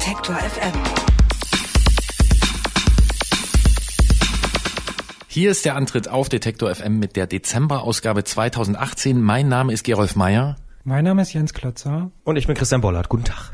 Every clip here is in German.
Detektor FM. Hier ist der Antritt auf Detektor FM mit der Dezemberausgabe 2018. Mein Name ist Gerolf Meyer. Mein Name ist Jens Klötzer. Und ich bin Christian Bollert. Guten Tag.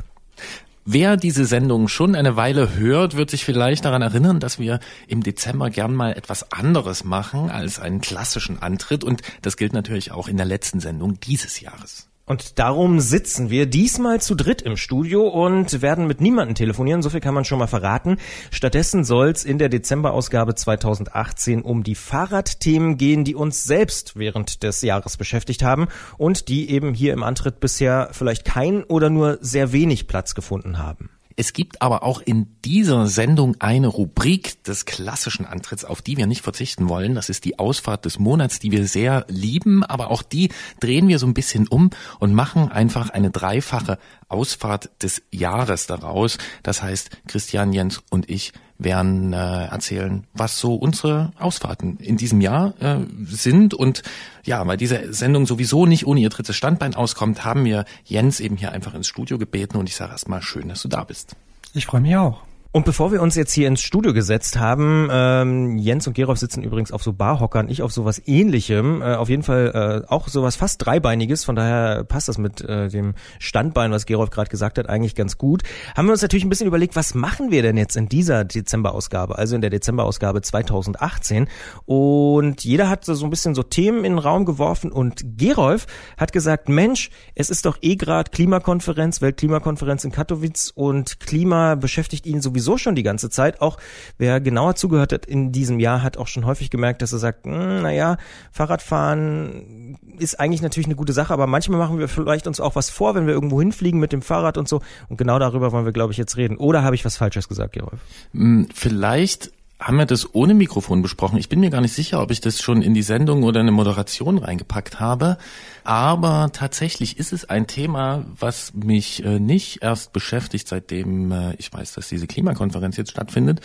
Wer diese Sendung schon eine Weile hört, wird sich vielleicht daran erinnern, dass wir im Dezember gern mal etwas anderes machen als einen klassischen Antritt. Und das gilt natürlich auch in der letzten Sendung dieses Jahres. Und darum sitzen wir diesmal zu dritt im Studio und werden mit niemandem telefonieren, so viel kann man schon mal verraten. Stattdessen soll es in der Dezemberausgabe 2018 um die Fahrradthemen gehen, die uns selbst während des Jahres beschäftigt haben und die eben hier im Antritt bisher vielleicht kein oder nur sehr wenig Platz gefunden haben. Es gibt aber auch in dieser Sendung eine Rubrik des klassischen Antritts, auf die wir nicht verzichten wollen. Das ist die Ausfahrt des Monats, die wir sehr lieben, aber auch die drehen wir so ein bisschen um und machen einfach eine dreifache Ausfahrt des Jahres daraus. Das heißt, Christian, Jens und ich werden äh, erzählen, was so unsere Ausfahrten in diesem Jahr äh, sind. Und ja, weil diese Sendung sowieso nicht ohne ihr drittes Standbein auskommt, haben wir Jens eben hier einfach ins Studio gebeten und ich sage erstmal schön, dass du da bist. Ich freue mich auch. Und bevor wir uns jetzt hier ins Studio gesetzt haben, ähm, Jens und Gerolf sitzen übrigens auf so Barhockern, ich auf sowas ähnlichem, äh, auf jeden Fall äh, auch sowas fast dreibeiniges, von daher passt das mit äh, dem Standbein, was Gerolf gerade gesagt hat, eigentlich ganz gut. Haben wir uns natürlich ein bisschen überlegt, was machen wir denn jetzt in dieser Dezemberausgabe, also in der Dezemberausgabe 2018 und jeder hat so ein bisschen so Themen in den Raum geworfen und Gerolf hat gesagt, Mensch, es ist doch eh gerade Klimakonferenz, Weltklimakonferenz in Katowice und Klima beschäftigt ihn sowieso sowieso schon die ganze Zeit. Auch wer genauer zugehört hat in diesem Jahr, hat auch schon häufig gemerkt, dass er sagt, hm, naja, Fahrradfahren ist eigentlich natürlich eine gute Sache, aber manchmal machen wir vielleicht uns auch was vor, wenn wir irgendwo hinfliegen mit dem Fahrrad und so. Und genau darüber wollen wir, glaube ich, jetzt reden. Oder habe ich was Falsches gesagt, Gerolf? Hm, vielleicht haben wir das ohne Mikrofon besprochen. Ich bin mir gar nicht sicher, ob ich das schon in die Sendung oder eine Moderation reingepackt habe. Aber tatsächlich ist es ein Thema, was mich äh, nicht erst beschäftigt, seitdem äh, ich weiß, dass diese Klimakonferenz jetzt stattfindet,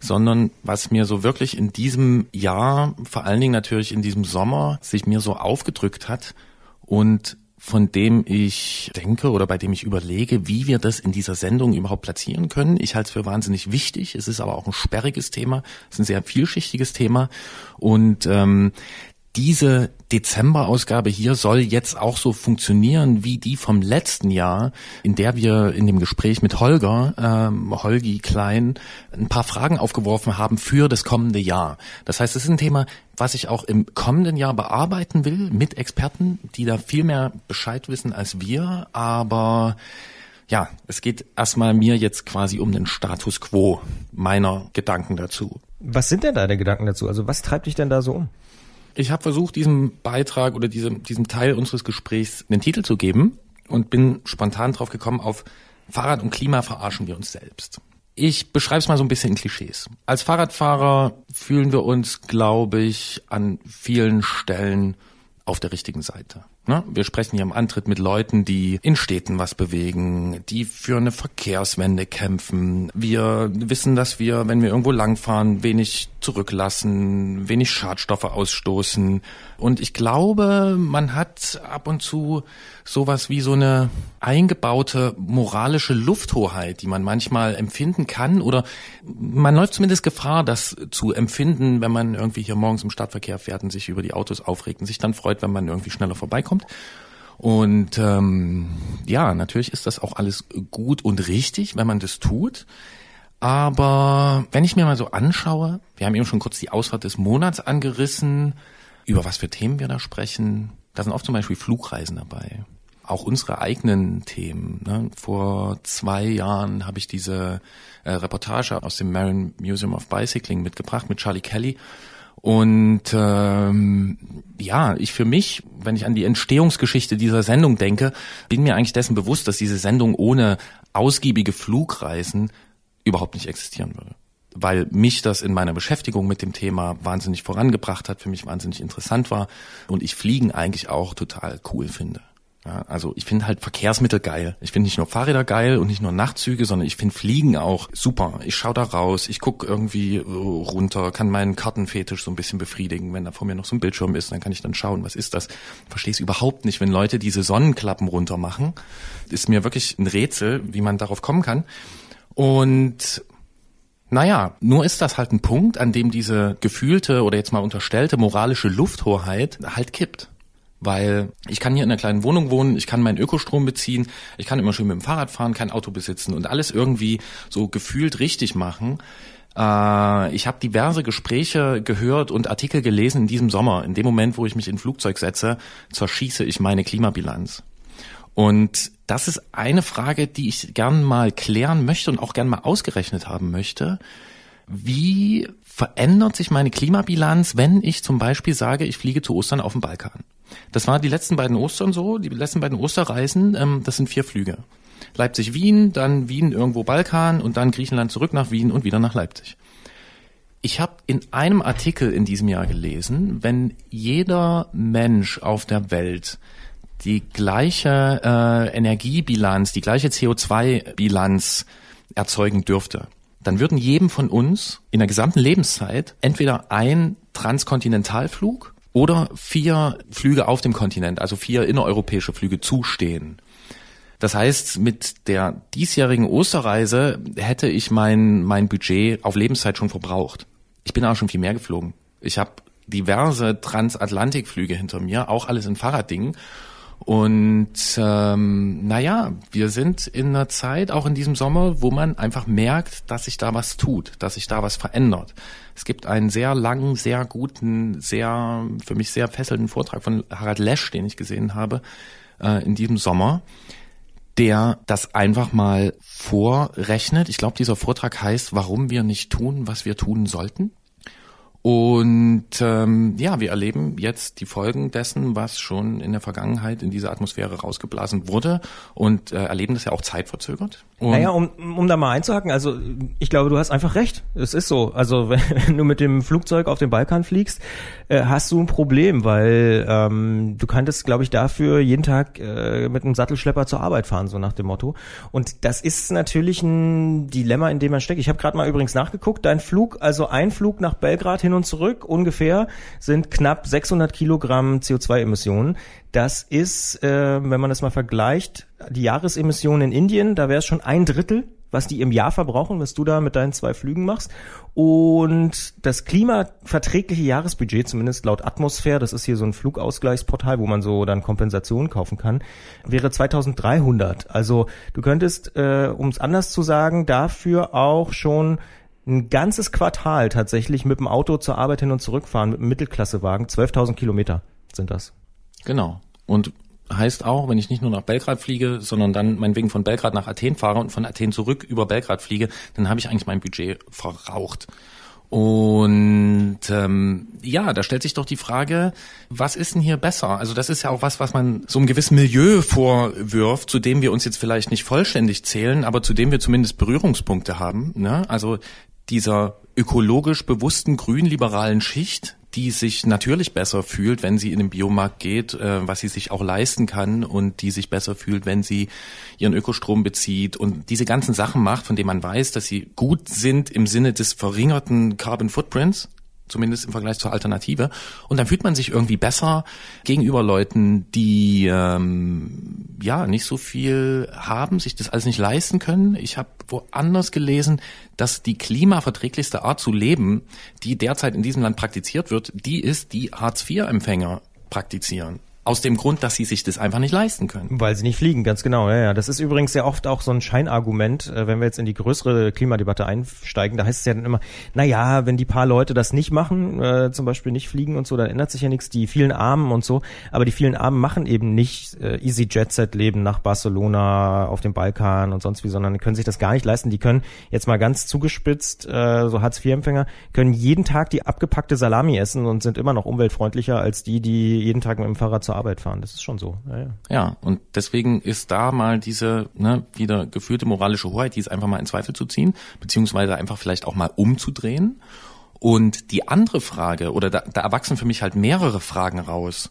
sondern was mir so wirklich in diesem Jahr, vor allen Dingen natürlich in diesem Sommer, sich mir so aufgedrückt hat und von dem ich denke oder bei dem ich überlege, wie wir das in dieser Sendung überhaupt platzieren können. Ich halte es für wahnsinnig wichtig. Es ist aber auch ein sperriges Thema. Es ist ein sehr vielschichtiges Thema. Und ähm, diese Dezemberausgabe hier soll jetzt auch so funktionieren wie die vom letzten Jahr, in der wir in dem Gespräch mit Holger, ähm, Holgi Klein, ein paar Fragen aufgeworfen haben für das kommende Jahr. Das heißt, es ist ein Thema, was ich auch im kommenden Jahr bearbeiten will mit Experten, die da viel mehr Bescheid wissen als wir, aber ja, es geht erstmal mir jetzt quasi um den Status quo meiner Gedanken dazu. Was sind denn deine Gedanken dazu? Also was treibt dich denn da so um? Ich habe versucht, diesem Beitrag oder diesem, diesem Teil unseres Gesprächs einen Titel zu geben und bin spontan drauf gekommen, auf Fahrrad und Klima verarschen wir uns selbst. Ich beschreibe es mal so ein bisschen in Klischees. Als Fahrradfahrer fühlen wir uns, glaube ich, an vielen Stellen auf der richtigen Seite. Ne? Wir sprechen hier im Antritt mit Leuten, die in Städten was bewegen, die für eine Verkehrswende kämpfen. Wir wissen, dass wir, wenn wir irgendwo langfahren, wenig zurücklassen, wenig Schadstoffe ausstoßen. Und ich glaube, man hat ab und zu sowas wie so eine eingebaute moralische Lufthoheit, die man manchmal empfinden kann oder man läuft zumindest Gefahr, das zu empfinden, wenn man irgendwie hier morgens im Stadtverkehr fährt und sich über die Autos aufregt und sich dann freut, wenn man irgendwie schneller vorbeikommt. Und ähm, ja, natürlich ist das auch alles gut und richtig, wenn man das tut. Aber wenn ich mir mal so anschaue, wir haben eben schon kurz die Ausfahrt des Monats angerissen, über was für Themen wir da sprechen. Da sind oft zum Beispiel Flugreisen dabei. Auch unsere eigenen Themen. Ne? Vor zwei Jahren habe ich diese äh, Reportage aus dem Marin Museum of Bicycling mitgebracht mit Charlie Kelly. Und ähm, ja, ich für mich, wenn ich an die Entstehungsgeschichte dieser Sendung denke, bin mir eigentlich dessen bewusst, dass diese Sendung ohne ausgiebige Flugreisen überhaupt nicht existieren würde. Weil mich das in meiner Beschäftigung mit dem Thema wahnsinnig vorangebracht hat, für mich wahnsinnig interessant war und ich Fliegen eigentlich auch total cool finde. Ja, also ich finde halt Verkehrsmittel geil. Ich finde nicht nur Fahrräder geil und nicht nur Nachtzüge, sondern ich finde Fliegen auch super. Ich schaue da raus, ich guck irgendwie runter, kann meinen Kartenfetisch so ein bisschen befriedigen. Wenn da vor mir noch so ein Bildschirm ist, dann kann ich dann schauen, was ist das. Verstehe es überhaupt nicht, wenn Leute diese Sonnenklappen runter machen. Ist mir wirklich ein Rätsel, wie man darauf kommen kann. Und naja, nur ist das halt ein Punkt, an dem diese gefühlte oder jetzt mal unterstellte moralische Lufthoheit halt kippt. Weil ich kann hier in einer kleinen Wohnung wohnen, ich kann meinen Ökostrom beziehen, ich kann immer schön mit dem Fahrrad fahren, kein Auto besitzen und alles irgendwie so gefühlt richtig machen. Äh, ich habe diverse Gespräche gehört und Artikel gelesen in diesem Sommer. In dem Moment, wo ich mich in ein Flugzeug setze, zerschieße ich meine Klimabilanz. Und das ist eine Frage, die ich gern mal klären möchte und auch gern mal ausgerechnet haben möchte. Wie verändert sich meine Klimabilanz, wenn ich zum Beispiel sage, ich fliege zu Ostern auf den Balkan? Das war die letzten beiden Ostern so, die letzten beiden Osterreisen, ähm, das sind vier Flüge. Leipzig-Wien, dann Wien irgendwo Balkan und dann Griechenland zurück nach Wien und wieder nach Leipzig. Ich habe in einem Artikel in diesem Jahr gelesen, wenn jeder Mensch auf der Welt die gleiche äh, Energiebilanz, die gleiche CO2-Bilanz erzeugen dürfte, dann würden jedem von uns in der gesamten Lebenszeit entweder ein Transkontinentalflug oder vier Flüge auf dem Kontinent, also vier innereuropäische Flüge zustehen. Das heißt, mit der diesjährigen Osterreise hätte ich mein, mein Budget auf Lebenszeit schon verbraucht. Ich bin auch schon viel mehr geflogen. Ich habe diverse Transatlantikflüge hinter mir, auch alles in Fahrraddingen. Und ähm, naja, wir sind in einer Zeit, auch in diesem Sommer, wo man einfach merkt, dass sich da was tut, dass sich da was verändert. Es gibt einen sehr langen, sehr guten, sehr für mich sehr fesselnden Vortrag von Harald Lesch, den ich gesehen habe äh, in diesem Sommer, der das einfach mal vorrechnet. Ich glaube, dieser Vortrag heißt, warum wir nicht tun, was wir tun sollten. Und ähm, ja, wir erleben jetzt die Folgen dessen, was schon in der Vergangenheit in dieser Atmosphäre rausgeblasen wurde und äh, erleben das ja auch zeitverzögert. Und naja, um, um da mal einzuhaken, also ich glaube, du hast einfach recht. Es ist so. Also wenn, du mit dem Flugzeug auf den Balkan fliegst, äh, hast du ein Problem, weil ähm, du könntest, glaube ich, dafür jeden Tag äh, mit einem Sattelschlepper zur Arbeit fahren, so nach dem Motto. Und das ist natürlich ein Dilemma, in dem man steckt. Ich habe gerade mal übrigens nachgeguckt, dein Flug, also ein Flug nach Belgrad hin und zurück ungefähr sind knapp 600 Kilogramm CO2-Emissionen. Das ist, äh, wenn man das mal vergleicht, die Jahresemissionen in Indien, da wäre es schon ein Drittel was die im Jahr verbrauchen, was du da mit deinen zwei Flügen machst. Und das klimaverträgliche Jahresbudget, zumindest laut Atmosphäre, das ist hier so ein Flugausgleichsportal, wo man so dann Kompensationen kaufen kann, wäre 2300. Also du könntest, äh, um es anders zu sagen, dafür auch schon ein ganzes Quartal tatsächlich mit dem Auto zur Arbeit hin und zurückfahren, mit einem Mittelklassewagen. 12.000 Kilometer sind das. Genau. Und heißt auch, wenn ich nicht nur nach Belgrad fliege, sondern dann meinetwegen von Belgrad nach Athen fahre und von Athen zurück über Belgrad fliege, dann habe ich eigentlich mein Budget verraucht. Und ähm, ja, da stellt sich doch die Frage, was ist denn hier besser? Also das ist ja auch was, was man so einem gewissen Milieu vorwirft, zu dem wir uns jetzt vielleicht nicht vollständig zählen, aber zu dem wir zumindest Berührungspunkte haben. Ne? Also dieser ökologisch bewussten grünliberalen Schicht, die sich natürlich besser fühlt, wenn sie in den Biomarkt geht, äh, was sie sich auch leisten kann und die sich besser fühlt, wenn sie ihren Ökostrom bezieht und diese ganzen Sachen macht, von denen man weiß, dass sie gut sind im Sinne des verringerten Carbon Footprints, zumindest im Vergleich zur Alternative. Und dann fühlt man sich irgendwie besser gegenüber Leuten, die ähm, ja nicht so viel haben, sich das alles nicht leisten können. Ich habe woanders gelesen, dass die klimaverträglichste Art zu leben, die derzeit in diesem Land praktiziert wird, die ist, die Hartz-IV-Empfänger praktizieren. Aus dem Grund, dass sie sich das einfach nicht leisten können. Weil sie nicht fliegen, ganz genau. Ja, ja. Das ist übrigens sehr oft auch so ein Scheinargument, äh, wenn wir jetzt in die größere Klimadebatte einsteigen. Da heißt es ja dann immer, na ja, wenn die paar Leute das nicht machen, äh, zum Beispiel nicht fliegen und so, dann ändert sich ja nichts. Die vielen Armen und so. Aber die vielen Armen machen eben nicht äh, easy Jet Set Leben nach Barcelona, auf dem Balkan und sonst wie, sondern können sich das gar nicht leisten. Die können jetzt mal ganz zugespitzt, äh, so Hartz-IV-Empfänger, können jeden Tag die abgepackte Salami essen und sind immer noch umweltfreundlicher als die, die jeden Tag mit dem Fahrrad zur Arbeit fahren. Das ist schon so. Ja, ja. ja und deswegen ist da mal diese ne, wieder gefühlte moralische Hoheit, die ist einfach mal in Zweifel zu ziehen, beziehungsweise einfach vielleicht auch mal umzudrehen. Und die andere Frage, oder da, da erwachsen für mich halt mehrere Fragen raus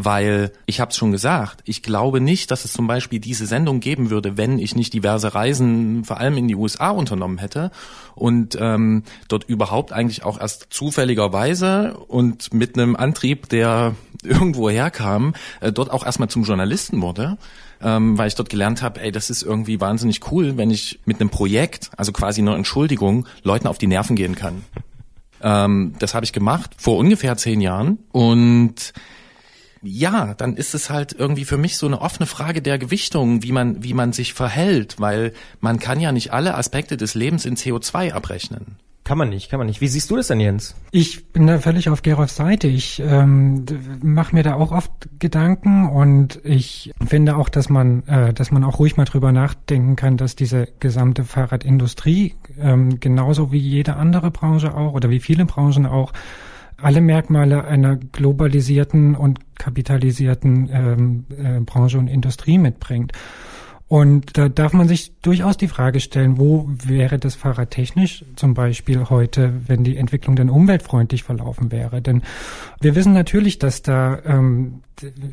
weil ich habe es schon gesagt, ich glaube nicht, dass es zum Beispiel diese Sendung geben würde, wenn ich nicht diverse Reisen vor allem in die USA unternommen hätte und ähm, dort überhaupt eigentlich auch erst zufälligerweise und mit einem Antrieb, der irgendwo herkam, äh, dort auch erstmal zum Journalisten wurde. Ähm, weil ich dort gelernt habe, ey, das ist irgendwie wahnsinnig cool, wenn ich mit einem Projekt, also quasi nur Entschuldigung, Leuten auf die Nerven gehen kann. Ähm, das habe ich gemacht vor ungefähr zehn Jahren und ja, dann ist es halt irgendwie für mich so eine offene Frage der Gewichtung, wie man, wie man sich verhält, weil man kann ja nicht alle Aspekte des Lebens in CO2 abrechnen. Kann man nicht, kann man nicht. Wie siehst du das denn, Jens? Ich bin da völlig auf Gerolfs Seite. Ich ähm, mache mir da auch oft Gedanken und ich finde auch, dass man, äh, dass man auch ruhig mal drüber nachdenken kann, dass diese gesamte Fahrradindustrie ähm, genauso wie jede andere Branche auch oder wie viele Branchen auch alle Merkmale einer globalisierten und kapitalisierten ähm, äh, Branche und Industrie mitbringt. Und da darf man sich durchaus die Frage stellen, wo wäre das Fahrrad technisch zum Beispiel heute, wenn die Entwicklung dann umweltfreundlich verlaufen wäre? Denn wir wissen natürlich, dass da, ähm,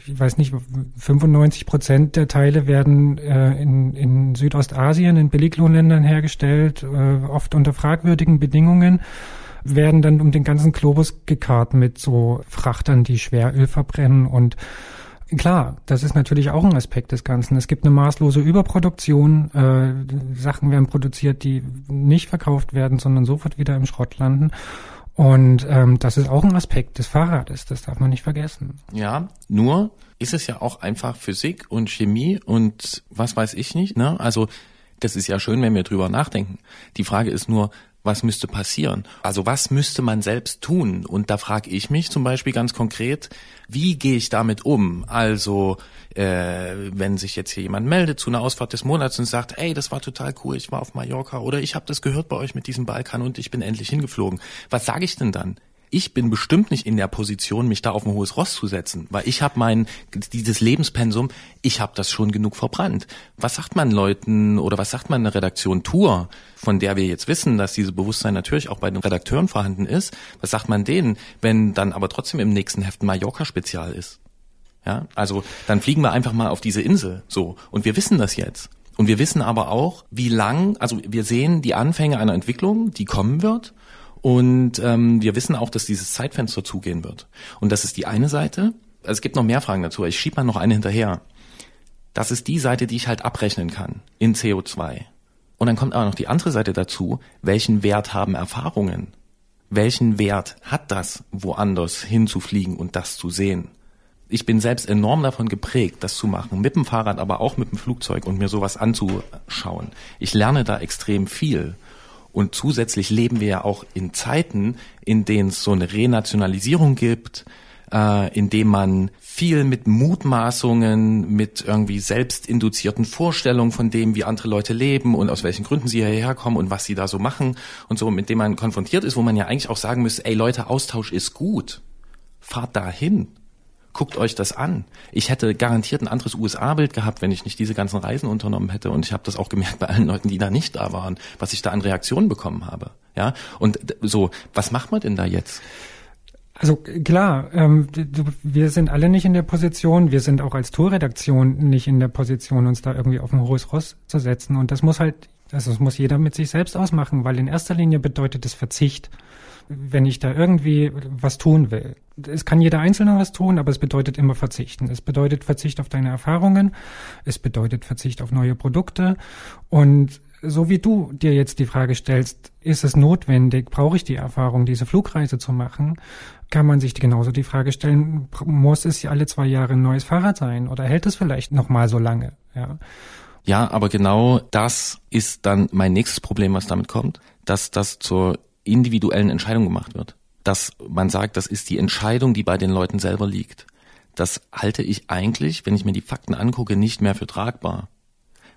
ich weiß nicht, 95 Prozent der Teile werden äh, in, in Südostasien, in Billiglohnländern hergestellt, äh, oft unter fragwürdigen Bedingungen werden dann um den ganzen Globus gekarrt mit so Frachtern, die Schweröl verbrennen und Klar, das ist natürlich auch ein Aspekt des Ganzen. Es gibt eine maßlose Überproduktion. Äh, Sachen werden produziert, die nicht verkauft werden, sondern sofort wieder im Schrott landen. Und ähm, das ist auch ein Aspekt des Fahrrades, das darf man nicht vergessen. Ja, nur ist es ja auch einfach Physik und Chemie und was weiß ich nicht. Ne? Also das ist ja schön, wenn wir drüber nachdenken. Die Frage ist nur, was müsste passieren? Also was müsste man selbst tun? Und da frage ich mich zum Beispiel ganz konkret, wie gehe ich damit um? Also äh, wenn sich jetzt hier jemand meldet zu einer Ausfahrt des Monats und sagt, ey, das war total cool, ich war auf Mallorca oder ich habe das gehört bei euch mit diesem Balkan und ich bin endlich hingeflogen. Was sage ich denn dann? Ich bin bestimmt nicht in der Position, mich da auf ein hohes Ross zu setzen, weil ich habe mein dieses Lebenspensum, ich habe das schon genug verbrannt. Was sagt man Leuten oder was sagt man einer Redaktion Tour, von der wir jetzt wissen, dass dieses Bewusstsein natürlich auch bei den Redakteuren vorhanden ist? Was sagt man denen, wenn dann aber trotzdem im nächsten Heft ein Mallorca-Spezial ist? Ja, also dann fliegen wir einfach mal auf diese Insel, so und wir wissen das jetzt. Und wir wissen aber auch, wie lang, also wir sehen die Anfänge einer Entwicklung, die kommen wird. Und ähm, wir wissen auch, dass dieses Zeitfenster zugehen wird. Und das ist die eine Seite. Also es gibt noch mehr Fragen dazu. Ich schiebe mal noch eine hinterher. Das ist die Seite, die ich halt abrechnen kann in CO2. Und dann kommt aber noch die andere Seite dazu. Welchen Wert haben Erfahrungen? Welchen Wert hat das, woanders hinzufliegen und das zu sehen? Ich bin selbst enorm davon geprägt, das zu machen, mit dem Fahrrad, aber auch mit dem Flugzeug und mir sowas anzuschauen. Ich lerne da extrem viel. Und zusätzlich leben wir ja auch in Zeiten, in denen es so eine Renationalisierung gibt, äh, in dem man viel mit Mutmaßungen, mit irgendwie selbstinduzierten Vorstellungen von dem, wie andere Leute leben und aus welchen Gründen sie hierher kommen und was sie da so machen und so, mit dem man konfrontiert ist, wo man ja eigentlich auch sagen müsste, ey Leute, Austausch ist gut. Fahrt dahin guckt euch das an. Ich hätte garantiert ein anderes USA-Bild gehabt, wenn ich nicht diese ganzen Reisen unternommen hätte. Und ich habe das auch gemerkt bei allen Leuten, die da nicht da waren, was ich da an Reaktionen bekommen habe. Ja, und so, was macht man denn da jetzt? Also klar, ähm, wir sind alle nicht in der Position, wir sind auch als Tourredaktion nicht in der Position, uns da irgendwie auf ein hohes Ross zu setzen. Und das muss halt, also das muss jeder mit sich selbst ausmachen, weil in erster Linie bedeutet es Verzicht wenn ich da irgendwie was tun will. Es kann jeder Einzelne was tun, aber es bedeutet immer verzichten. Es bedeutet Verzicht auf deine Erfahrungen, es bedeutet Verzicht auf neue Produkte und so wie du dir jetzt die Frage stellst, ist es notwendig, brauche ich die Erfahrung, diese Flugreise zu machen, kann man sich genauso die Frage stellen, muss es alle zwei Jahre ein neues Fahrrad sein oder hält es vielleicht noch mal so lange? Ja. Ja, aber genau das ist dann mein nächstes Problem, was damit kommt, dass das zur individuellen Entscheidung gemacht wird. Dass man sagt, das ist die Entscheidung, die bei den Leuten selber liegt. Das halte ich eigentlich, wenn ich mir die Fakten angucke, nicht mehr für tragbar.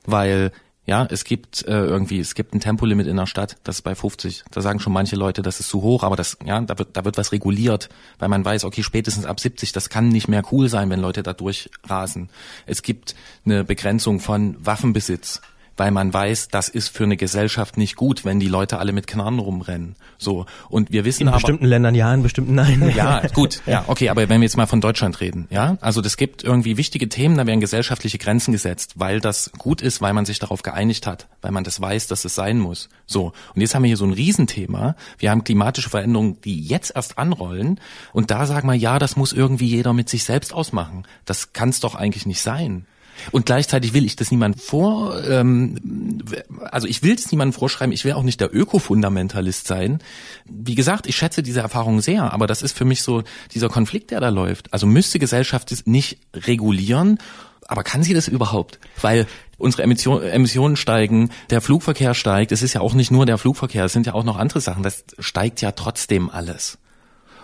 Weil ja, es gibt äh, irgendwie, es gibt ein Tempolimit in der Stadt, das ist bei 50. Da sagen schon manche Leute, das ist zu hoch, aber das, ja, da wird, da wird was reguliert, weil man weiß, okay, spätestens ab 70, das kann nicht mehr cool sein, wenn Leute da durchrasen. Es gibt eine Begrenzung von Waffenbesitz weil man weiß, das ist für eine Gesellschaft nicht gut, wenn die Leute alle mit Knarren rumrennen. So und wir wissen in aber, bestimmten Ländern ja, in bestimmten nein. Ja, gut, ja, okay, aber wenn wir jetzt mal von Deutschland reden, ja, also das gibt irgendwie wichtige Themen, da werden gesellschaftliche Grenzen gesetzt, weil das gut ist, weil man sich darauf geeinigt hat, weil man das weiß, dass es sein muss. So und jetzt haben wir hier so ein Riesenthema. Wir haben klimatische Veränderungen, die jetzt erst anrollen und da sagen wir, ja, das muss irgendwie jeder mit sich selbst ausmachen. Das kann es doch eigentlich nicht sein. Und gleichzeitig will ich das niemandem vor, ähm, also ich will es niemandem vorschreiben, ich will auch nicht der Ökofundamentalist sein. Wie gesagt, ich schätze diese Erfahrung sehr, aber das ist für mich so dieser Konflikt, der da läuft. Also müsste Gesellschaft es nicht regulieren, aber kann sie das überhaupt? Weil unsere Emission, Emissionen steigen, der Flugverkehr steigt, es ist ja auch nicht nur der Flugverkehr, es sind ja auch noch andere Sachen, das steigt ja trotzdem alles.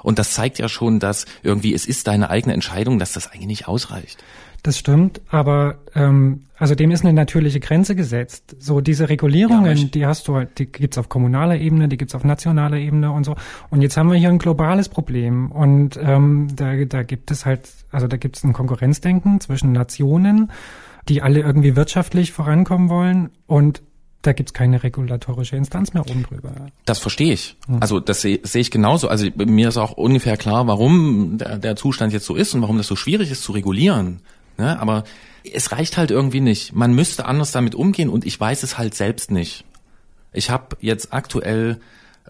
Und das zeigt ja schon, dass irgendwie es ist deine eigene Entscheidung, dass das eigentlich nicht ausreicht. Das stimmt, aber ähm, also dem ist eine natürliche Grenze gesetzt. So diese Regulierungen, ja, die hast du halt, die gibt's auf kommunaler Ebene, die gibt's auf nationaler Ebene und so. Und jetzt haben wir hier ein globales Problem und ähm, da, da gibt es halt, also da gibt es ein Konkurrenzdenken zwischen Nationen, die alle irgendwie wirtschaftlich vorankommen wollen und da gibt's keine regulatorische Instanz mehr oben drüber. Das verstehe ich. Hm. Also das sehe seh ich genauso. Also mir ist auch ungefähr klar, warum der, der Zustand jetzt so ist und warum das so schwierig ist zu regulieren. Ne? Aber es reicht halt irgendwie nicht. Man müsste anders damit umgehen und ich weiß es halt selbst nicht. Ich habe jetzt aktuell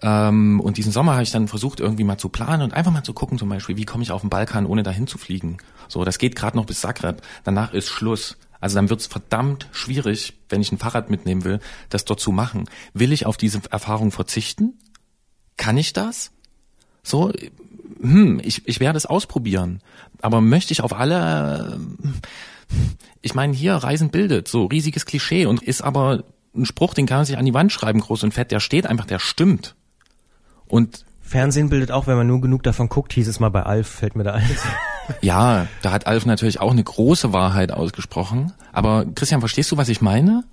ähm, und diesen Sommer habe ich dann versucht irgendwie mal zu planen und einfach mal zu gucken zum Beispiel, wie komme ich auf den Balkan, ohne dahin zu fliegen. So, das geht gerade noch bis Zagreb. Danach ist Schluss. Also dann wird's verdammt schwierig, wenn ich ein Fahrrad mitnehmen will, das dort zu machen. Will ich auf diese Erfahrung verzichten? Kann ich das? So, hm, ich, ich werde es ausprobieren. Aber möchte ich auf alle, ich meine, hier Reisen bildet, so riesiges Klischee und ist aber ein Spruch, den kann man sich an die Wand schreiben, groß und fett, der steht einfach, der stimmt. Und Fernsehen bildet auch, wenn man nur genug davon guckt, hieß es mal bei Alf, fällt mir da ein. ja, da hat Alf natürlich auch eine große Wahrheit ausgesprochen. Aber Christian, verstehst du, was ich meine?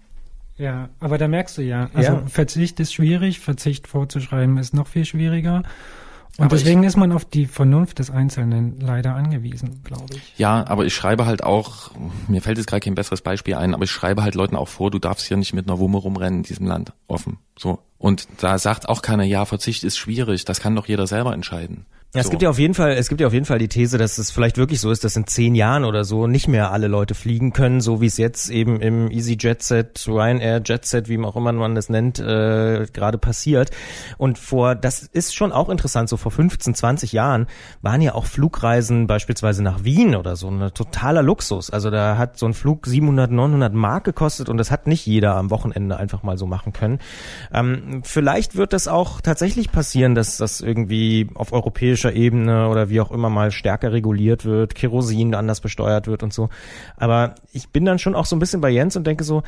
Ja, aber da merkst du ja, also ja. Verzicht ist schwierig, Verzicht vorzuschreiben ist noch viel schwieriger. Und aber deswegen ich, ist man auf die Vernunft des Einzelnen leider angewiesen, glaube ich. Ja, aber ich schreibe halt auch, mir fällt jetzt gerade kein besseres Beispiel ein, aber ich schreibe halt Leuten auch vor, du darfst hier nicht mit einer Wumme rumrennen in diesem Land, offen. So. Und da sagt auch keiner, ja, Verzicht ist schwierig, das kann doch jeder selber entscheiden. Ja, es so. gibt ja auf jeden Fall, es gibt ja auf jeden Fall die These, dass es vielleicht wirklich so ist, dass in zehn Jahren oder so nicht mehr alle Leute fliegen können, so wie es jetzt eben im Easy Jet Set, Ryanair Jet Set, wie auch immer man das nennt, äh, gerade passiert. Und vor, das ist schon auch interessant, so vor 15, 20 Jahren waren ja auch Flugreisen beispielsweise nach Wien oder so, ein totaler Luxus. Also da hat so ein Flug 700, 900 Mark gekostet und das hat nicht jeder am Wochenende einfach mal so machen können. Ähm, vielleicht wird das auch tatsächlich passieren, dass das irgendwie auf europäischer Ebene oder wie auch immer mal stärker reguliert wird, Kerosin anders besteuert wird und so. Aber ich bin dann schon auch so ein bisschen bei Jens und denke so,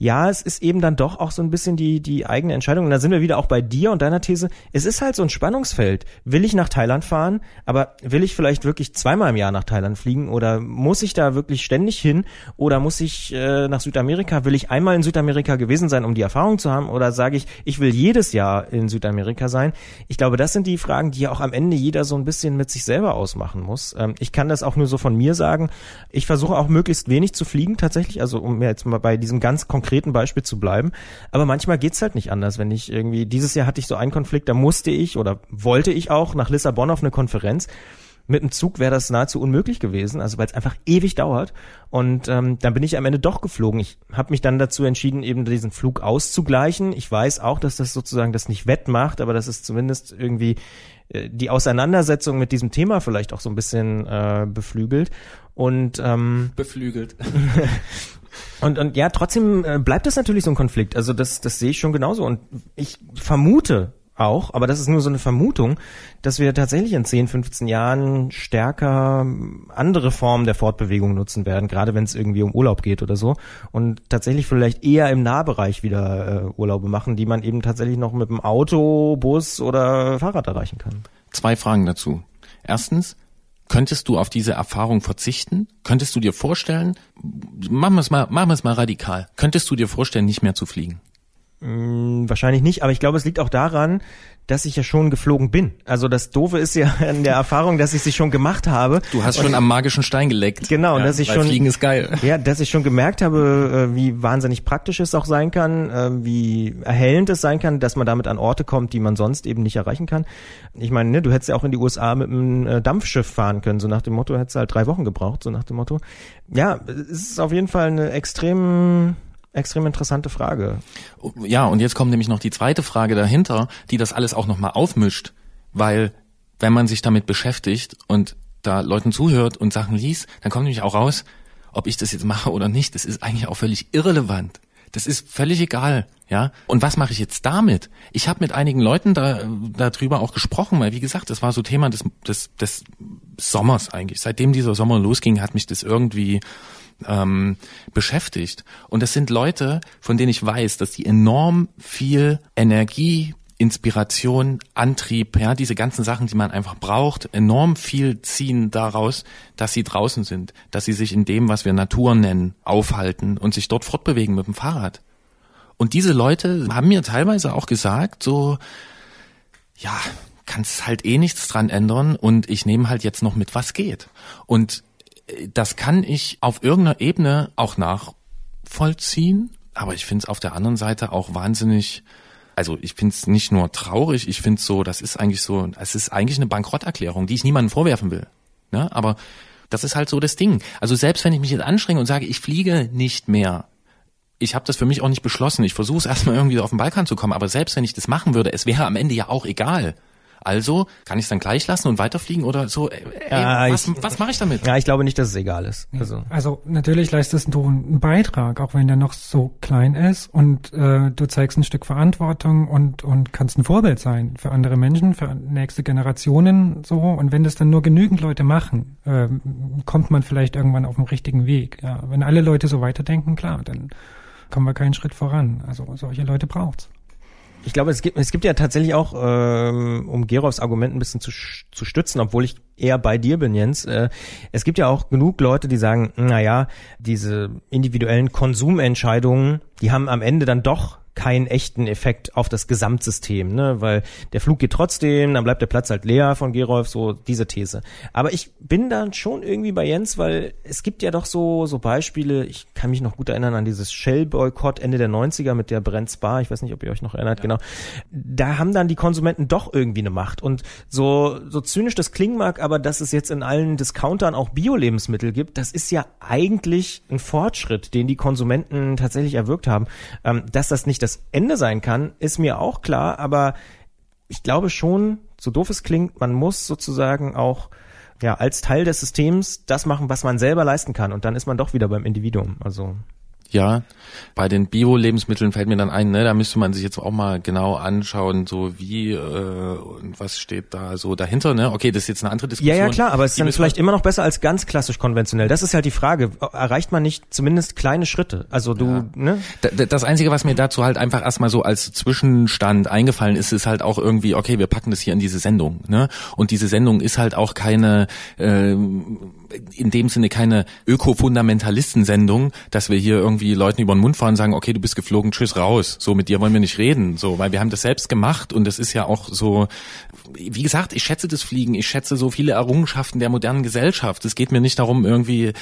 ja, es ist eben dann doch auch so ein bisschen die, die eigene Entscheidung. Und da sind wir wieder auch bei dir und deiner These. Es ist halt so ein Spannungsfeld. Will ich nach Thailand fahren, aber will ich vielleicht wirklich zweimal im Jahr nach Thailand fliegen oder muss ich da wirklich ständig hin oder muss ich äh, nach Südamerika? Will ich einmal in Südamerika gewesen sein, um die Erfahrung zu haben oder sage ich, ich will jedes Jahr in Südamerika sein? Ich glaube, das sind die Fragen, die ja auch am Ende jeder so ein bisschen mit sich selber ausmachen muss. Ähm, ich kann das auch nur so von mir sagen. Ich versuche auch möglichst wenig zu fliegen tatsächlich, also um jetzt mal bei diesem ganz konkreten konkreten Beispiel zu bleiben. Aber manchmal geht's halt nicht anders. Wenn ich irgendwie, dieses Jahr hatte ich so einen Konflikt, da musste ich oder wollte ich auch nach Lissabon auf eine Konferenz. Mit dem Zug wäre das nahezu unmöglich gewesen, also weil es einfach ewig dauert. Und ähm, dann bin ich am Ende doch geflogen. Ich habe mich dann dazu entschieden, eben diesen Flug auszugleichen. Ich weiß auch, dass das sozusagen das nicht wettmacht, aber das ist zumindest irgendwie äh, die Auseinandersetzung mit diesem Thema vielleicht auch so ein bisschen äh, beflügelt. Und ähm, beflügelt. Und, und ja, trotzdem äh, bleibt das natürlich so ein Konflikt. Also das, das sehe ich schon genauso. Und ich vermute, auch, aber das ist nur so eine Vermutung, dass wir tatsächlich in 10, 15 Jahren stärker andere Formen der Fortbewegung nutzen werden, gerade wenn es irgendwie um Urlaub geht oder so und tatsächlich vielleicht eher im Nahbereich wieder äh, Urlaube machen, die man eben tatsächlich noch mit dem Auto, Bus oder Fahrrad erreichen kann. Zwei Fragen dazu. Erstens, könntest du auf diese Erfahrung verzichten? Könntest du dir vorstellen, machen wir es mal, machen wir es mal radikal. Könntest du dir vorstellen, nicht mehr zu fliegen? Hm, wahrscheinlich nicht, aber ich glaube, es liegt auch daran, dass ich ja schon geflogen bin. Also das Doofe ist ja in der Erfahrung, dass ich sie schon gemacht habe. Du hast schon am magischen Stein geleckt. Genau, ja, dass ich schon Fliegen ist geil. Ja, dass ich schon gemerkt habe, äh, wie wahnsinnig praktisch es auch sein kann, äh, wie erhellend es sein kann, dass man damit an Orte kommt, die man sonst eben nicht erreichen kann. Ich meine, ne, du hättest ja auch in die USA mit einem äh, Dampfschiff fahren können, so nach dem Motto, hättest halt drei Wochen gebraucht, so nach dem Motto. Ja, es ist auf jeden Fall eine extrem extrem interessante Frage. Ja, und jetzt kommt nämlich noch die zweite Frage dahinter, die das alles auch nochmal aufmischt, weil wenn man sich damit beschäftigt und da Leuten zuhört und Sachen liest, dann kommt nämlich auch raus, ob ich das jetzt mache oder nicht, das ist eigentlich auch völlig irrelevant. Das ist völlig egal, ja. Und was mache ich jetzt damit? Ich habe mit einigen Leuten da darüber auch gesprochen, weil wie gesagt, das war so Thema des, des, des Sommers eigentlich. Seitdem dieser Sommer losging, hat mich das irgendwie ähm, beschäftigt. Und das sind Leute, von denen ich weiß, dass die enorm viel Energie, Inspiration, Antrieb, ja, diese ganzen Sachen, die man einfach braucht, enorm viel ziehen daraus, dass sie draußen sind, dass sie sich in dem, was wir Natur nennen, aufhalten und sich dort fortbewegen mit dem Fahrrad. Und diese Leute haben mir teilweise auch gesagt, so, ja, kannst halt eh nichts dran ändern und ich nehme halt jetzt noch mit, was geht. Und das kann ich auf irgendeiner Ebene auch nachvollziehen, aber ich finde es auf der anderen Seite auch wahnsinnig, also ich finde es nicht nur traurig, ich finde so, das ist eigentlich so, es ist eigentlich eine Bankrotterklärung, die ich niemandem vorwerfen will. Ne? Aber das ist halt so das Ding. Also selbst wenn ich mich jetzt anstrenge und sage, ich fliege nicht mehr, ich habe das für mich auch nicht beschlossen. Ich versuche es erstmal irgendwie auf den Balkan zu kommen, aber selbst wenn ich das machen würde, es wäre am Ende ja auch egal. Also kann ich es dann gleich lassen und weiterfliegen oder so? Ey, ja, was, was mache ich damit? Ja, ich glaube nicht, dass es egal ist. Also, also natürlich leistest du einen Beitrag, auch wenn der noch so klein ist und äh, du zeigst ein Stück Verantwortung und und kannst ein Vorbild sein für andere Menschen, für nächste Generationen so. Und wenn das dann nur genügend Leute machen, äh, kommt man vielleicht irgendwann auf den richtigen Weg. Ja, wenn alle Leute so weiterdenken, klar, dann kommen wir keinen Schritt voran. Also solche Leute braucht's ich glaube, es gibt, es gibt ja tatsächlich auch, ähm, um Gerovs Argument ein bisschen zu, zu stützen, obwohl ich eher bei dir bin, Jens. Äh, es gibt ja auch genug Leute, die sagen, na ja, diese individuellen Konsumentscheidungen, die haben am Ende dann doch keinen echten Effekt auf das Gesamtsystem, ne? weil der Flug geht trotzdem, dann bleibt der Platz halt leer von Gerolf, so diese These. Aber ich bin dann schon irgendwie bei Jens, weil es gibt ja doch so so Beispiele, ich kann mich noch gut erinnern an dieses Shell-Boykott Ende der 90er mit der Brent Spa, ich weiß nicht, ob ihr euch noch erinnert, ja. genau. Da haben dann die Konsumenten doch irgendwie eine Macht und so, so zynisch das klingen mag, aber dass es jetzt in allen Discountern auch Bio-Lebensmittel gibt, das ist ja eigentlich ein Fortschritt, den die Konsumenten tatsächlich erwirkt haben. Ähm, dass das nicht das Ende sein kann, ist mir auch klar, aber ich glaube schon, so doof es klingt, man muss sozusagen auch ja als Teil des Systems das machen, was man selber leisten kann und dann ist man doch wieder beim Individuum. Also ja, bei den Bio-Lebensmitteln fällt mir dann ein, ne, da müsste man sich jetzt auch mal genau anschauen, so wie äh, und was steht da so dahinter, ne? Okay, das ist jetzt eine andere Diskussion. Ja, ja, klar, aber es ist dann vielleicht immer noch besser als ganz klassisch konventionell. Das ist halt die Frage. Erreicht man nicht zumindest kleine Schritte? Also du, ja. ne? Das Einzige, was mir dazu halt einfach erstmal so als Zwischenstand eingefallen ist, ist halt auch irgendwie, okay, wir packen das hier in diese Sendung, ne? Und diese Sendung ist halt auch keine äh, in dem Sinne keine Öko-Fundamentalisten-Sendung, dass wir hier irgendwie Leuten über den Mund fahren und sagen, okay, du bist geflogen, tschüss, raus. So, mit dir wollen wir nicht reden. So, weil wir haben das selbst gemacht und das ist ja auch so, wie gesagt, ich schätze das Fliegen, ich schätze so viele Errungenschaften der modernen Gesellschaft. Es geht mir nicht darum, irgendwie äh,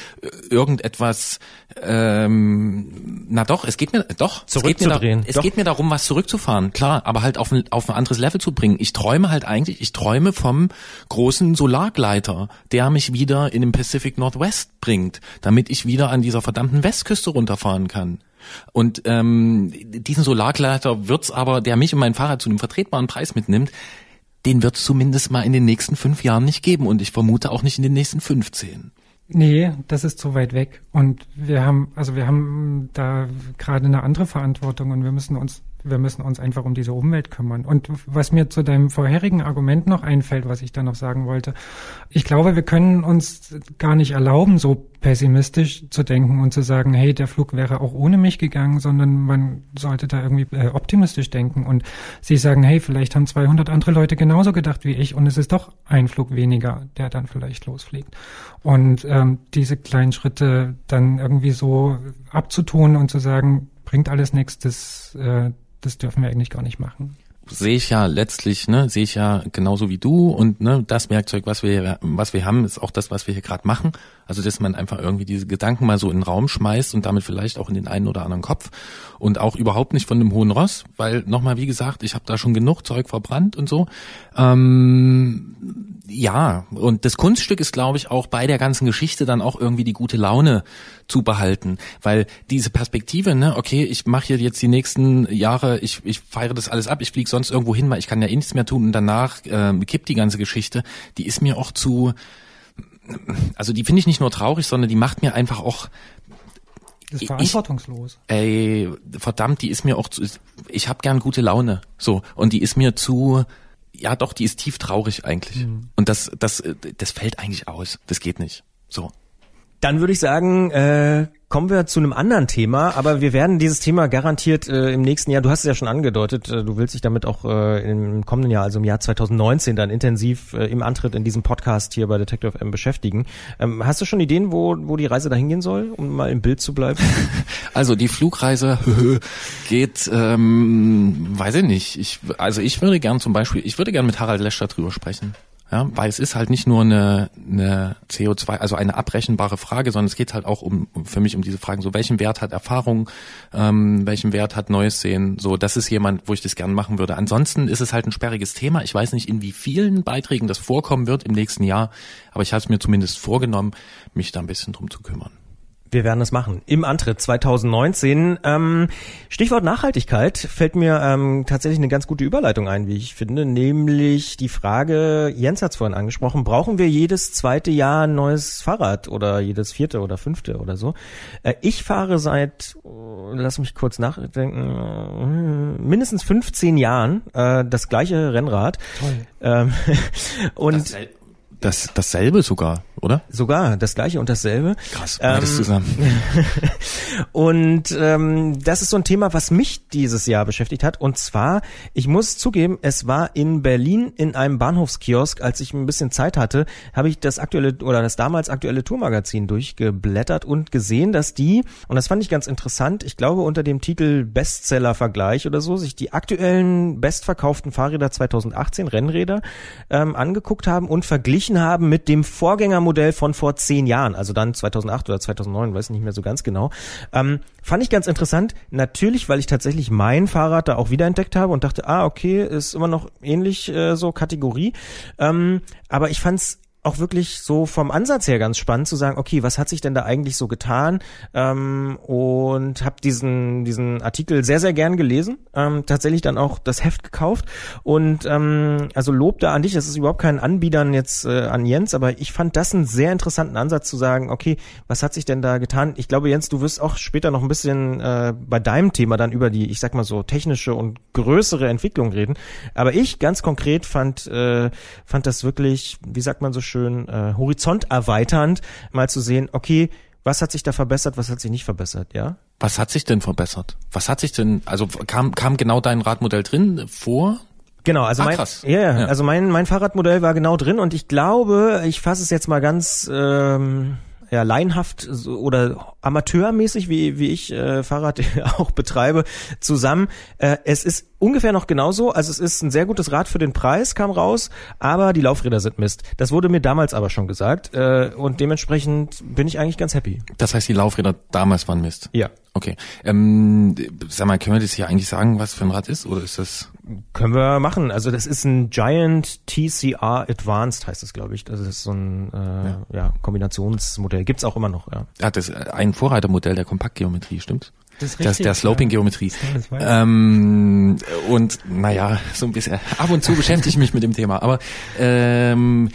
irgendetwas, ähm, na doch, es geht mir, doch, zurückzudrehen. Es, geht mir, da, es geht mir darum, was zurückzufahren, klar, aber halt auf ein, auf ein anderes Level zu bringen. Ich träume halt eigentlich, ich träume vom großen Solargleiter, der mich wieder in den Pacific Northwest bringt, damit ich wieder an dieser verdammten Westküste runterfahren kann. Und ähm, diesen Solargleiter wird's aber, der mich und mein Fahrrad zu einem vertretbaren Preis mitnimmt, den wird es zumindest mal in den nächsten fünf Jahren nicht geben und ich vermute auch nicht in den nächsten 15. Nee, das ist zu weit weg. Und wir haben, also wir haben da gerade eine andere Verantwortung und wir müssen uns wir müssen uns einfach um diese Umwelt kümmern. Und was mir zu deinem vorherigen Argument noch einfällt, was ich da noch sagen wollte, ich glaube, wir können uns gar nicht erlauben, so pessimistisch zu denken und zu sagen, hey, der Flug wäre auch ohne mich gegangen, sondern man sollte da irgendwie äh, optimistisch denken und sie sagen, hey, vielleicht haben 200 andere Leute genauso gedacht wie ich und es ist doch ein Flug weniger, der dann vielleicht losfliegt. Und ähm, diese kleinen Schritte dann irgendwie so abzutun und zu sagen, bringt alles nichts, das, äh, das dürfen wir eigentlich gar nicht machen sehe ich ja letztlich, ne, sehe ich ja genauso wie du und ne, das Werkzeug, was wir was wir haben, ist auch das, was wir hier gerade machen. Also dass man einfach irgendwie diese Gedanken mal so in den Raum schmeißt und damit vielleicht auch in den einen oder anderen Kopf und auch überhaupt nicht von dem hohen Ross, weil nochmal wie gesagt, ich habe da schon genug Zeug verbrannt und so. Ähm, ja, und das Kunststück ist, glaube ich, auch bei der ganzen Geschichte dann auch irgendwie die gute Laune zu behalten, weil diese Perspektive, ne, okay, ich mache hier jetzt die nächsten Jahre, ich, ich feiere das alles ab, ich fliege sonst irgendwo hin, weil ich kann ja eh nichts mehr tun und danach äh, kippt die ganze Geschichte, die ist mir auch zu, also die finde ich nicht nur traurig, sondern die macht mir einfach auch das ist verantwortungslos. Ich, ey, verdammt, die ist mir auch zu, ich habe gern gute Laune, so und die ist mir zu ja doch, die ist tief traurig eigentlich. Mhm. Und das, das, das fällt eigentlich aus. Das geht nicht. So. Dann würde ich sagen, äh, kommen wir zu einem anderen Thema, aber wir werden dieses Thema garantiert äh, im nächsten Jahr, du hast es ja schon angedeutet, äh, du willst dich damit auch äh, im kommenden Jahr, also im Jahr 2019, dann intensiv äh, im Antritt in diesem Podcast hier bei Detective M beschäftigen. Ähm, hast du schon Ideen, wo, wo die Reise dahin gehen soll, um mal im Bild zu bleiben? Also die Flugreise geht, ähm, weiß ich nicht. Ich, also ich würde gern zum Beispiel, ich würde gern mit Harald Lescher drüber sprechen. Ja, weil es ist halt nicht nur eine, eine CO2, also eine abrechenbare Frage, sondern es geht halt auch um für mich um diese Fragen, so welchen Wert hat Erfahrung, ähm, welchen Wert hat Neues sehen, so das ist jemand, wo ich das gern machen würde. Ansonsten ist es halt ein sperriges Thema. Ich weiß nicht, in wie vielen Beiträgen das vorkommen wird im nächsten Jahr, aber ich habe es mir zumindest vorgenommen, mich da ein bisschen drum zu kümmern. Wir werden es machen. Im Antritt 2019. Ähm, Stichwort Nachhaltigkeit fällt mir ähm, tatsächlich eine ganz gute Überleitung ein, wie ich finde, nämlich die Frage, Jens hat es vorhin angesprochen, brauchen wir jedes zweite Jahr ein neues Fahrrad oder jedes vierte oder fünfte oder so? Äh, ich fahre seit, oh, lass mich kurz nachdenken, äh, mindestens 15 Jahren äh, das gleiche Rennrad. Toll. Ähm, und das, dasselbe sogar, oder? Sogar, das gleiche und dasselbe. Krass, beides ähm, zusammen. und ähm, das ist so ein Thema, was mich dieses Jahr beschäftigt hat. Und zwar, ich muss zugeben, es war in Berlin in einem Bahnhofskiosk, als ich ein bisschen Zeit hatte, habe ich das aktuelle oder das damals aktuelle Tourmagazin durchgeblättert und gesehen, dass die, und das fand ich ganz interessant, ich glaube unter dem Titel Bestseller-Vergleich oder so, sich die aktuellen bestverkauften Fahrräder 2018, Rennräder, ähm, angeguckt haben und verglichen verglichen haben mit dem Vorgängermodell von vor zehn Jahren, also dann 2008 oder 2009, weiß nicht mehr so ganz genau. Ähm, fand ich ganz interessant. Natürlich, weil ich tatsächlich mein Fahrrad da auch wiederentdeckt habe und dachte, ah, okay, ist immer noch ähnlich äh, so Kategorie. Ähm, aber ich fand's auch wirklich so vom Ansatz her ganz spannend zu sagen, okay, was hat sich denn da eigentlich so getan? Ähm, und habe diesen diesen Artikel sehr sehr gern gelesen, ähm, tatsächlich dann auch das Heft gekauft und ähm, also Lob da an dich. Das ist überhaupt kein Anbietern jetzt äh, an Jens, aber ich fand das einen sehr interessanten Ansatz zu sagen, okay, was hat sich denn da getan? Ich glaube, Jens, du wirst auch später noch ein bisschen äh, bei deinem Thema dann über die, ich sag mal so technische und größere Entwicklung reden. Aber ich ganz konkret fand äh, fand das wirklich, wie sagt man so schön schön äh, Horizont erweiternd, mal zu sehen, okay, was hat sich da verbessert, was hat sich nicht verbessert, ja? Was hat sich denn verbessert? Was hat sich denn, also kam, kam genau dein Radmodell drin vor? Genau, also ah, mein. Ja, ja, also mein, mein Fahrradmodell war genau drin und ich glaube, ich fasse es jetzt mal ganz ähm, ja, laienhaft so, oder amateurmäßig, wie, wie ich äh, Fahrrad auch betreibe, zusammen. Äh, es ist ungefähr noch genauso. Also es ist ein sehr gutes Rad für den Preis, kam raus, aber die Laufräder sind Mist. Das wurde mir damals aber schon gesagt äh, und dementsprechend bin ich eigentlich ganz happy. Das heißt, die Laufräder damals waren Mist? Ja. Okay. Ähm, sag mal, können wir das hier eigentlich sagen, was für ein Rad ist oder ist das? Können wir machen. Also das ist ein Giant TCR Advanced heißt es, glaube ich. Das ist so ein äh, ja. ja Kombinationsmodell. Gibt's auch immer noch. Ja. Ja, das ist ein Vorreitermodell der Kompaktgeometrie, stimmt? Das ist richtig, das, der Sloping-Geometrie. Ja. Ähm, und naja, so ein bisschen, ab und zu beschäftige ich mich mit dem Thema. Aber ähm,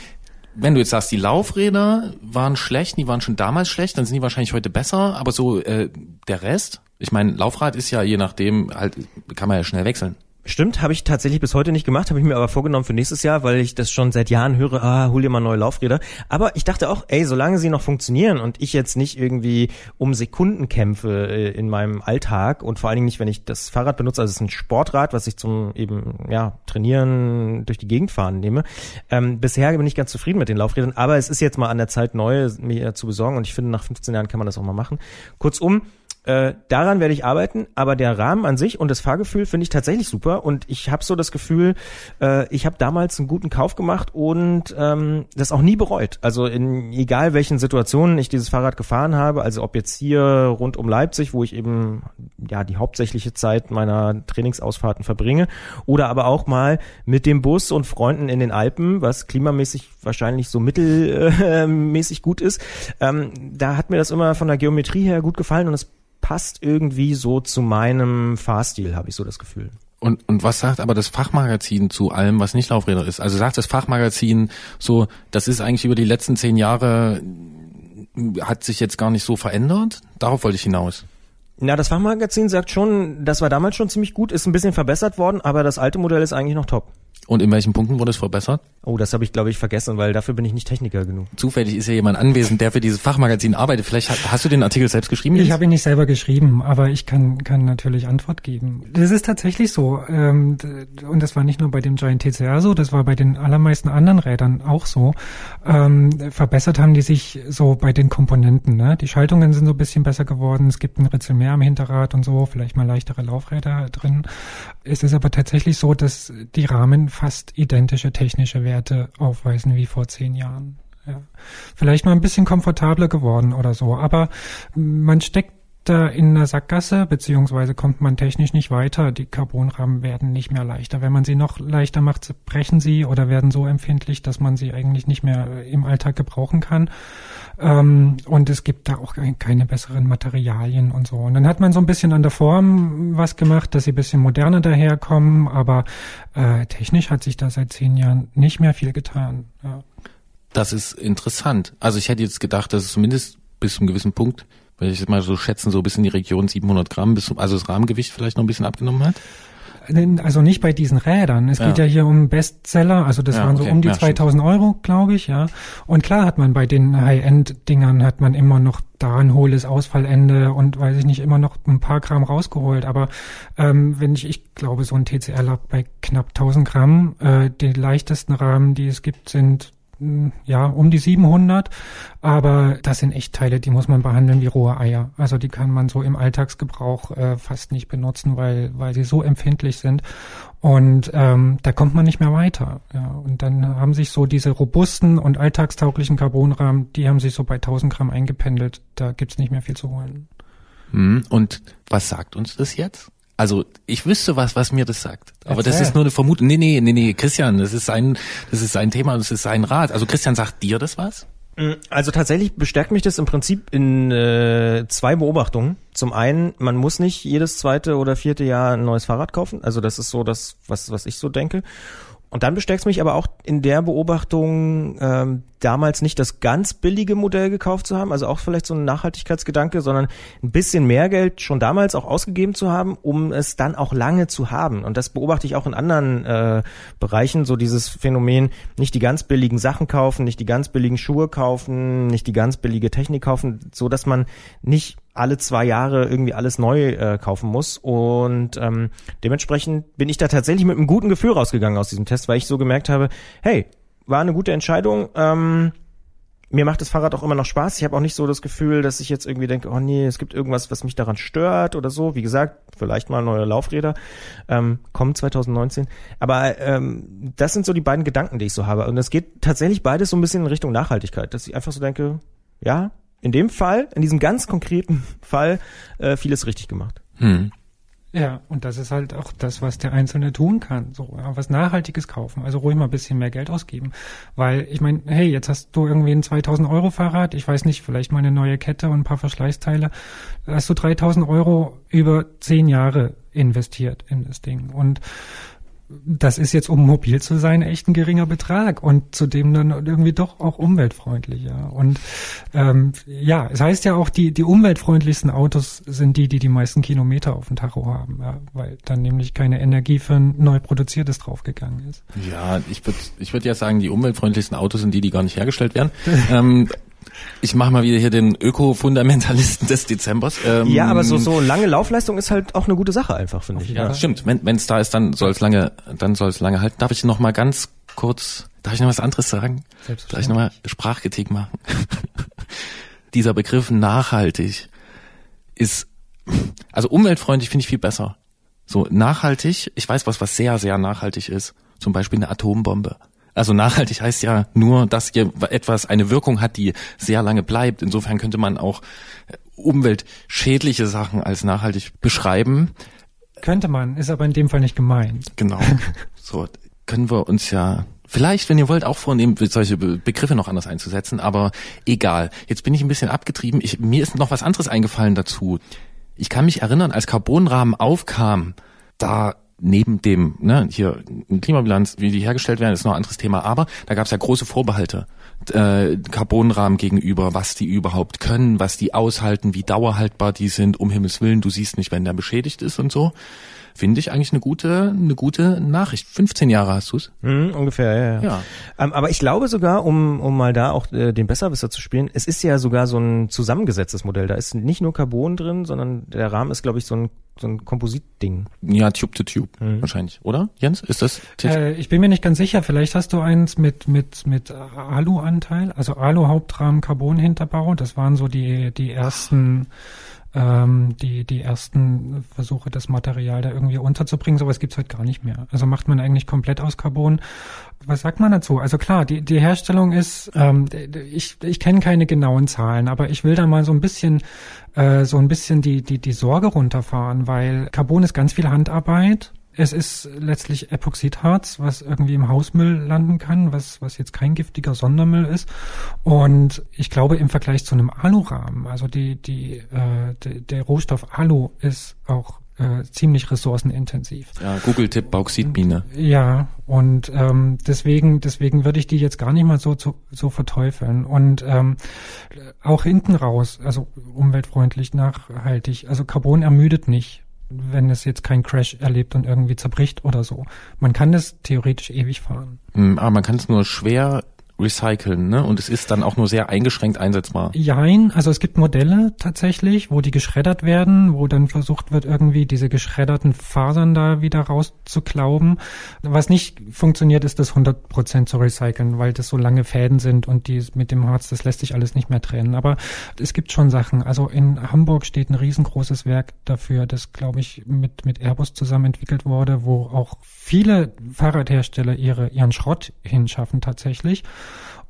wenn du jetzt sagst, die Laufräder waren schlecht, die waren schon damals schlecht, dann sind die wahrscheinlich heute besser, aber so äh, der Rest, ich meine, Laufrad ist ja je nachdem halt, kann man ja schnell wechseln. Stimmt, habe ich tatsächlich bis heute nicht gemacht, habe ich mir aber vorgenommen für nächstes Jahr, weil ich das schon seit Jahren höre, ah, hol dir mal neue Laufräder. Aber ich dachte auch, ey, solange sie noch funktionieren und ich jetzt nicht irgendwie um Sekunden kämpfe äh, in meinem Alltag und vor allen Dingen nicht, wenn ich das Fahrrad benutze, also es ist ein Sportrad, was ich zum eben, ja, trainieren, durch die Gegend fahren nehme. Ähm, bisher bin ich ganz zufrieden mit den Laufrädern, aber es ist jetzt mal an der Zeit, neue mir zu besorgen und ich finde, nach 15 Jahren kann man das auch mal machen. Kurzum, äh, daran werde ich arbeiten, aber der Rahmen an sich und das Fahrgefühl finde ich tatsächlich super und ich habe so das Gefühl, äh, ich habe damals einen guten Kauf gemacht und ähm, das auch nie bereut. Also in egal welchen Situationen ich dieses Fahrrad gefahren habe, also ob jetzt hier rund um Leipzig, wo ich eben ja die hauptsächliche Zeit meiner Trainingsausfahrten verbringe, oder aber auch mal mit dem Bus und Freunden in den Alpen, was klimamäßig wahrscheinlich so mittelmäßig gut ist. Ähm, da hat mir das immer von der Geometrie her gut gefallen und es passt irgendwie so zu meinem Fahrstil, habe ich so das Gefühl. Und, und was sagt aber das Fachmagazin zu allem, was nicht Laufräder ist? Also sagt das Fachmagazin so, das ist eigentlich über die letzten zehn Jahre, hat sich jetzt gar nicht so verändert? Darauf wollte ich hinaus. Na, das Fachmagazin sagt schon, das war damals schon ziemlich gut, ist ein bisschen verbessert worden, aber das alte Modell ist eigentlich noch top. Und in welchen Punkten wurde es verbessert? Oh, das habe ich, glaube ich, vergessen, weil dafür bin ich nicht Techniker genug. Zufällig ist ja jemand anwesend, der für dieses Fachmagazin arbeitet. Vielleicht hast, hast du den Artikel selbst geschrieben? Ich habe ihn nicht selber geschrieben, aber ich kann, kann natürlich Antwort geben. Das ist tatsächlich so. Ähm, und das war nicht nur bei dem Giant TCR so, das war bei den allermeisten anderen Rädern auch so. Ähm, verbessert haben die sich so bei den Komponenten. Ne? Die Schaltungen sind so ein bisschen besser geworden. Es gibt ein Ritzel mehr am Hinterrad und so, vielleicht mal leichtere Laufräder drin. Es ist aber tatsächlich so, dass die Rahmen fast identische technische Werte aufweisen wie vor zehn Jahren. Ja. Vielleicht mal ein bisschen komfortabler geworden oder so, aber man steckt in einer Sackgasse, beziehungsweise kommt man technisch nicht weiter. Die Carbonrahmen werden nicht mehr leichter. Wenn man sie noch leichter macht, brechen sie oder werden so empfindlich, dass man sie eigentlich nicht mehr im Alltag gebrauchen kann. Ähm, und es gibt da auch keine besseren Materialien und so. Und dann hat man so ein bisschen an der Form was gemacht, dass sie ein bisschen moderner daherkommen, aber äh, technisch hat sich da seit zehn Jahren nicht mehr viel getan. Ja. Das ist interessant. Also ich hätte jetzt gedacht, dass es zumindest bis zu einem gewissen Punkt, wenn ich mal so schätzen, so bis in die Region 700 Gramm, bis, also das Rahmengewicht vielleicht noch ein bisschen abgenommen hat also nicht bei diesen Rädern. Es ja. geht ja hier um Bestseller, also das ja, waren so okay. um die ja, 2000 stimmt. Euro, glaube ich, ja. Und klar hat man bei den High-End-Dingern hat man immer noch da ein hohles Ausfallende und weiß ich nicht, immer noch ein paar Gramm rausgeholt. Aber ähm, wenn ich, ich glaube, so ein TCR lag bei knapp 1000 Gramm. Äh, die leichtesten Rahmen, die es gibt, sind ja, um die 700. Aber das sind echt Teile, die muss man behandeln wie rohe Eier. Also die kann man so im Alltagsgebrauch äh, fast nicht benutzen, weil, weil sie so empfindlich sind. Und ähm, da kommt man nicht mehr weiter. Ja, und dann haben sich so diese robusten und alltagstauglichen Carbonrahmen, die haben sich so bei 1000 Gramm eingependelt. Da gibt's nicht mehr viel zu holen. Hm, und was sagt uns das jetzt? Also ich wüsste was, was mir das sagt. Aber Erzähl. das ist nur eine Vermutung. Nee, nee, nee, nee, Christian, das ist ein, das ist ein Thema, das ist sein Rat. Also Christian, sagt dir das was? Mm, also tatsächlich bestärkt mich das im Prinzip in äh, zwei Beobachtungen. Zum einen, man muss nicht jedes zweite oder vierte Jahr ein neues Fahrrad kaufen. Also das ist so das, was, was ich so denke. Und dann bestärkt mich aber auch in der Beobachtung, ähm, damals nicht das ganz billige Modell gekauft zu haben, also auch vielleicht so ein Nachhaltigkeitsgedanke, sondern ein bisschen mehr Geld schon damals auch ausgegeben zu haben, um es dann auch lange zu haben. Und das beobachte ich auch in anderen äh, Bereichen, so dieses Phänomen, nicht die ganz billigen Sachen kaufen, nicht die ganz billigen Schuhe kaufen, nicht die ganz billige Technik kaufen, so dass man nicht alle zwei Jahre irgendwie alles neu äh, kaufen muss. Und ähm, dementsprechend bin ich da tatsächlich mit einem guten Gefühl rausgegangen aus diesem Test, weil ich so gemerkt habe, hey, war eine gute Entscheidung. Ähm, mir macht das Fahrrad auch immer noch Spaß. Ich habe auch nicht so das Gefühl, dass ich jetzt irgendwie denke, oh nee, es gibt irgendwas, was mich daran stört oder so. Wie gesagt, vielleicht mal neue Laufräder ähm, kommen 2019. Aber ähm, das sind so die beiden Gedanken, die ich so habe. Und es geht tatsächlich beides so ein bisschen in Richtung Nachhaltigkeit, dass ich einfach so denke, ja, in dem Fall, in diesem ganz konkreten Fall, äh, vieles richtig gemacht. Hm. Ja, und das ist halt auch das, was der Einzelne tun kann. So, was Nachhaltiges kaufen. Also ruhig mal ein bisschen mehr Geld ausgeben. Weil, ich meine, hey, jetzt hast du irgendwie ein 2000 Euro Fahrrad, ich weiß nicht, vielleicht mal eine neue Kette und ein paar Verschleißteile. Hast du 3000 Euro über zehn Jahre investiert in das Ding. Und das ist jetzt, um mobil zu sein, echt ein geringer Betrag und zudem dann irgendwie doch auch umweltfreundlicher. Und ähm, ja, es heißt ja auch, die, die umweltfreundlichsten Autos sind die, die die meisten Kilometer auf dem Tacho haben, ja, weil dann nämlich keine Energie für ein neu produziertes draufgegangen ist. Ja, ich würde ich würd ja sagen, die umweltfreundlichsten Autos sind die, die gar nicht hergestellt werden. ähm, ich mache mal wieder hier den Öko-Fundamentalisten des Dezembers. Ähm, ja, aber so, so lange Laufleistung ist halt auch eine gute Sache einfach, finde ich. Ja, ja. stimmt. Wenn es da ist, dann soll es lange, dann soll es lange halten. Darf ich noch mal ganz kurz, darf ich noch was anderes sagen? Darf ich noch mal Sprachkritik machen? Dieser Begriff nachhaltig ist, also umweltfreundlich finde ich viel besser. So nachhaltig, ich weiß was, was sehr, sehr nachhaltig ist. Zum Beispiel eine Atombombe. Also nachhaltig heißt ja nur, dass hier etwas eine Wirkung hat, die sehr lange bleibt. Insofern könnte man auch äh, umweltschädliche Sachen als nachhaltig beschreiben. Könnte man, ist aber in dem Fall nicht gemeint. Genau. So können wir uns ja vielleicht, wenn ihr wollt, auch vornehmen, solche Begriffe noch anders einzusetzen, aber egal. Jetzt bin ich ein bisschen abgetrieben. Ich, mir ist noch was anderes eingefallen dazu. Ich kann mich erinnern, als Carbonrahmen aufkam, da neben dem, ne, hier Klimabilanz, wie die hergestellt werden, ist noch ein anderes Thema, aber da gab es ja große Vorbehalte äh, Carbonrahmen gegenüber, was die überhaupt können, was die aushalten, wie dauerhaltbar die sind, um Himmels Willen, du siehst nicht, wenn der beschädigt ist und so finde ich eigentlich eine gute, eine gute Nachricht. 15 Jahre hast du's? Mhm, ungefähr, ja. ja. ja. Ähm, aber ich glaube sogar, um, um mal da auch äh, den Besserwisser zu spielen, es ist ja sogar so ein zusammengesetztes Modell. Da ist nicht nur Carbon drin, sondern der Rahmen ist, glaube ich, so ein so ein Kompositding. Ja, Tube to Tube mhm. wahrscheinlich, oder? Jens, ist das? Äh, ich bin mir nicht ganz sicher. Vielleicht hast du eins mit mit mit Alu-Anteil, also Alu-Hauptrahmen, Carbon-Hinterbau. Das waren so die die ersten. Ach ähm, die, die ersten Versuche, das Material da irgendwie unterzubringen. Sowas gibt's heute gar nicht mehr. Also macht man eigentlich komplett aus Carbon. Was sagt man dazu? Also klar, die, die Herstellung ist, ähm, ich, ich kenne keine genauen Zahlen, aber ich will da mal so ein bisschen äh, so ein bisschen die, die, die Sorge runterfahren, weil Carbon ist ganz viel Handarbeit es ist letztlich Epoxidharz, was irgendwie im Hausmüll landen kann, was, was jetzt kein giftiger Sondermüll ist. Und ich glaube im Vergleich zu einem Alurahmen, also die, die, äh, die, der Rohstoff Alu ist auch äh, ziemlich ressourcenintensiv. Ja, Google-Tipp Bauxitmine. Ja, und ähm, deswegen, deswegen würde ich die jetzt gar nicht mal so, so, so verteufeln. Und ähm, auch hinten raus, also umweltfreundlich, nachhaltig, also Carbon ermüdet nicht wenn es jetzt keinen Crash erlebt und irgendwie zerbricht oder so. Man kann das theoretisch ewig fahren. Hm, aber man kann es nur schwer recyceln, ne? Und es ist dann auch nur sehr eingeschränkt einsetzbar. Jein, also es gibt Modelle tatsächlich, wo die geschreddert werden, wo dann versucht wird, irgendwie diese geschredderten Fasern da wieder rauszuklauben. Was nicht funktioniert, ist das 100 Prozent zu recyceln, weil das so lange Fäden sind und die mit dem Harz, das lässt sich alles nicht mehr trennen. Aber es gibt schon Sachen. Also in Hamburg steht ein riesengroßes Werk dafür, das, glaube ich, mit, mit Airbus zusammen entwickelt wurde, wo auch viele Fahrradhersteller ihre, ihren Schrott hinschaffen tatsächlich.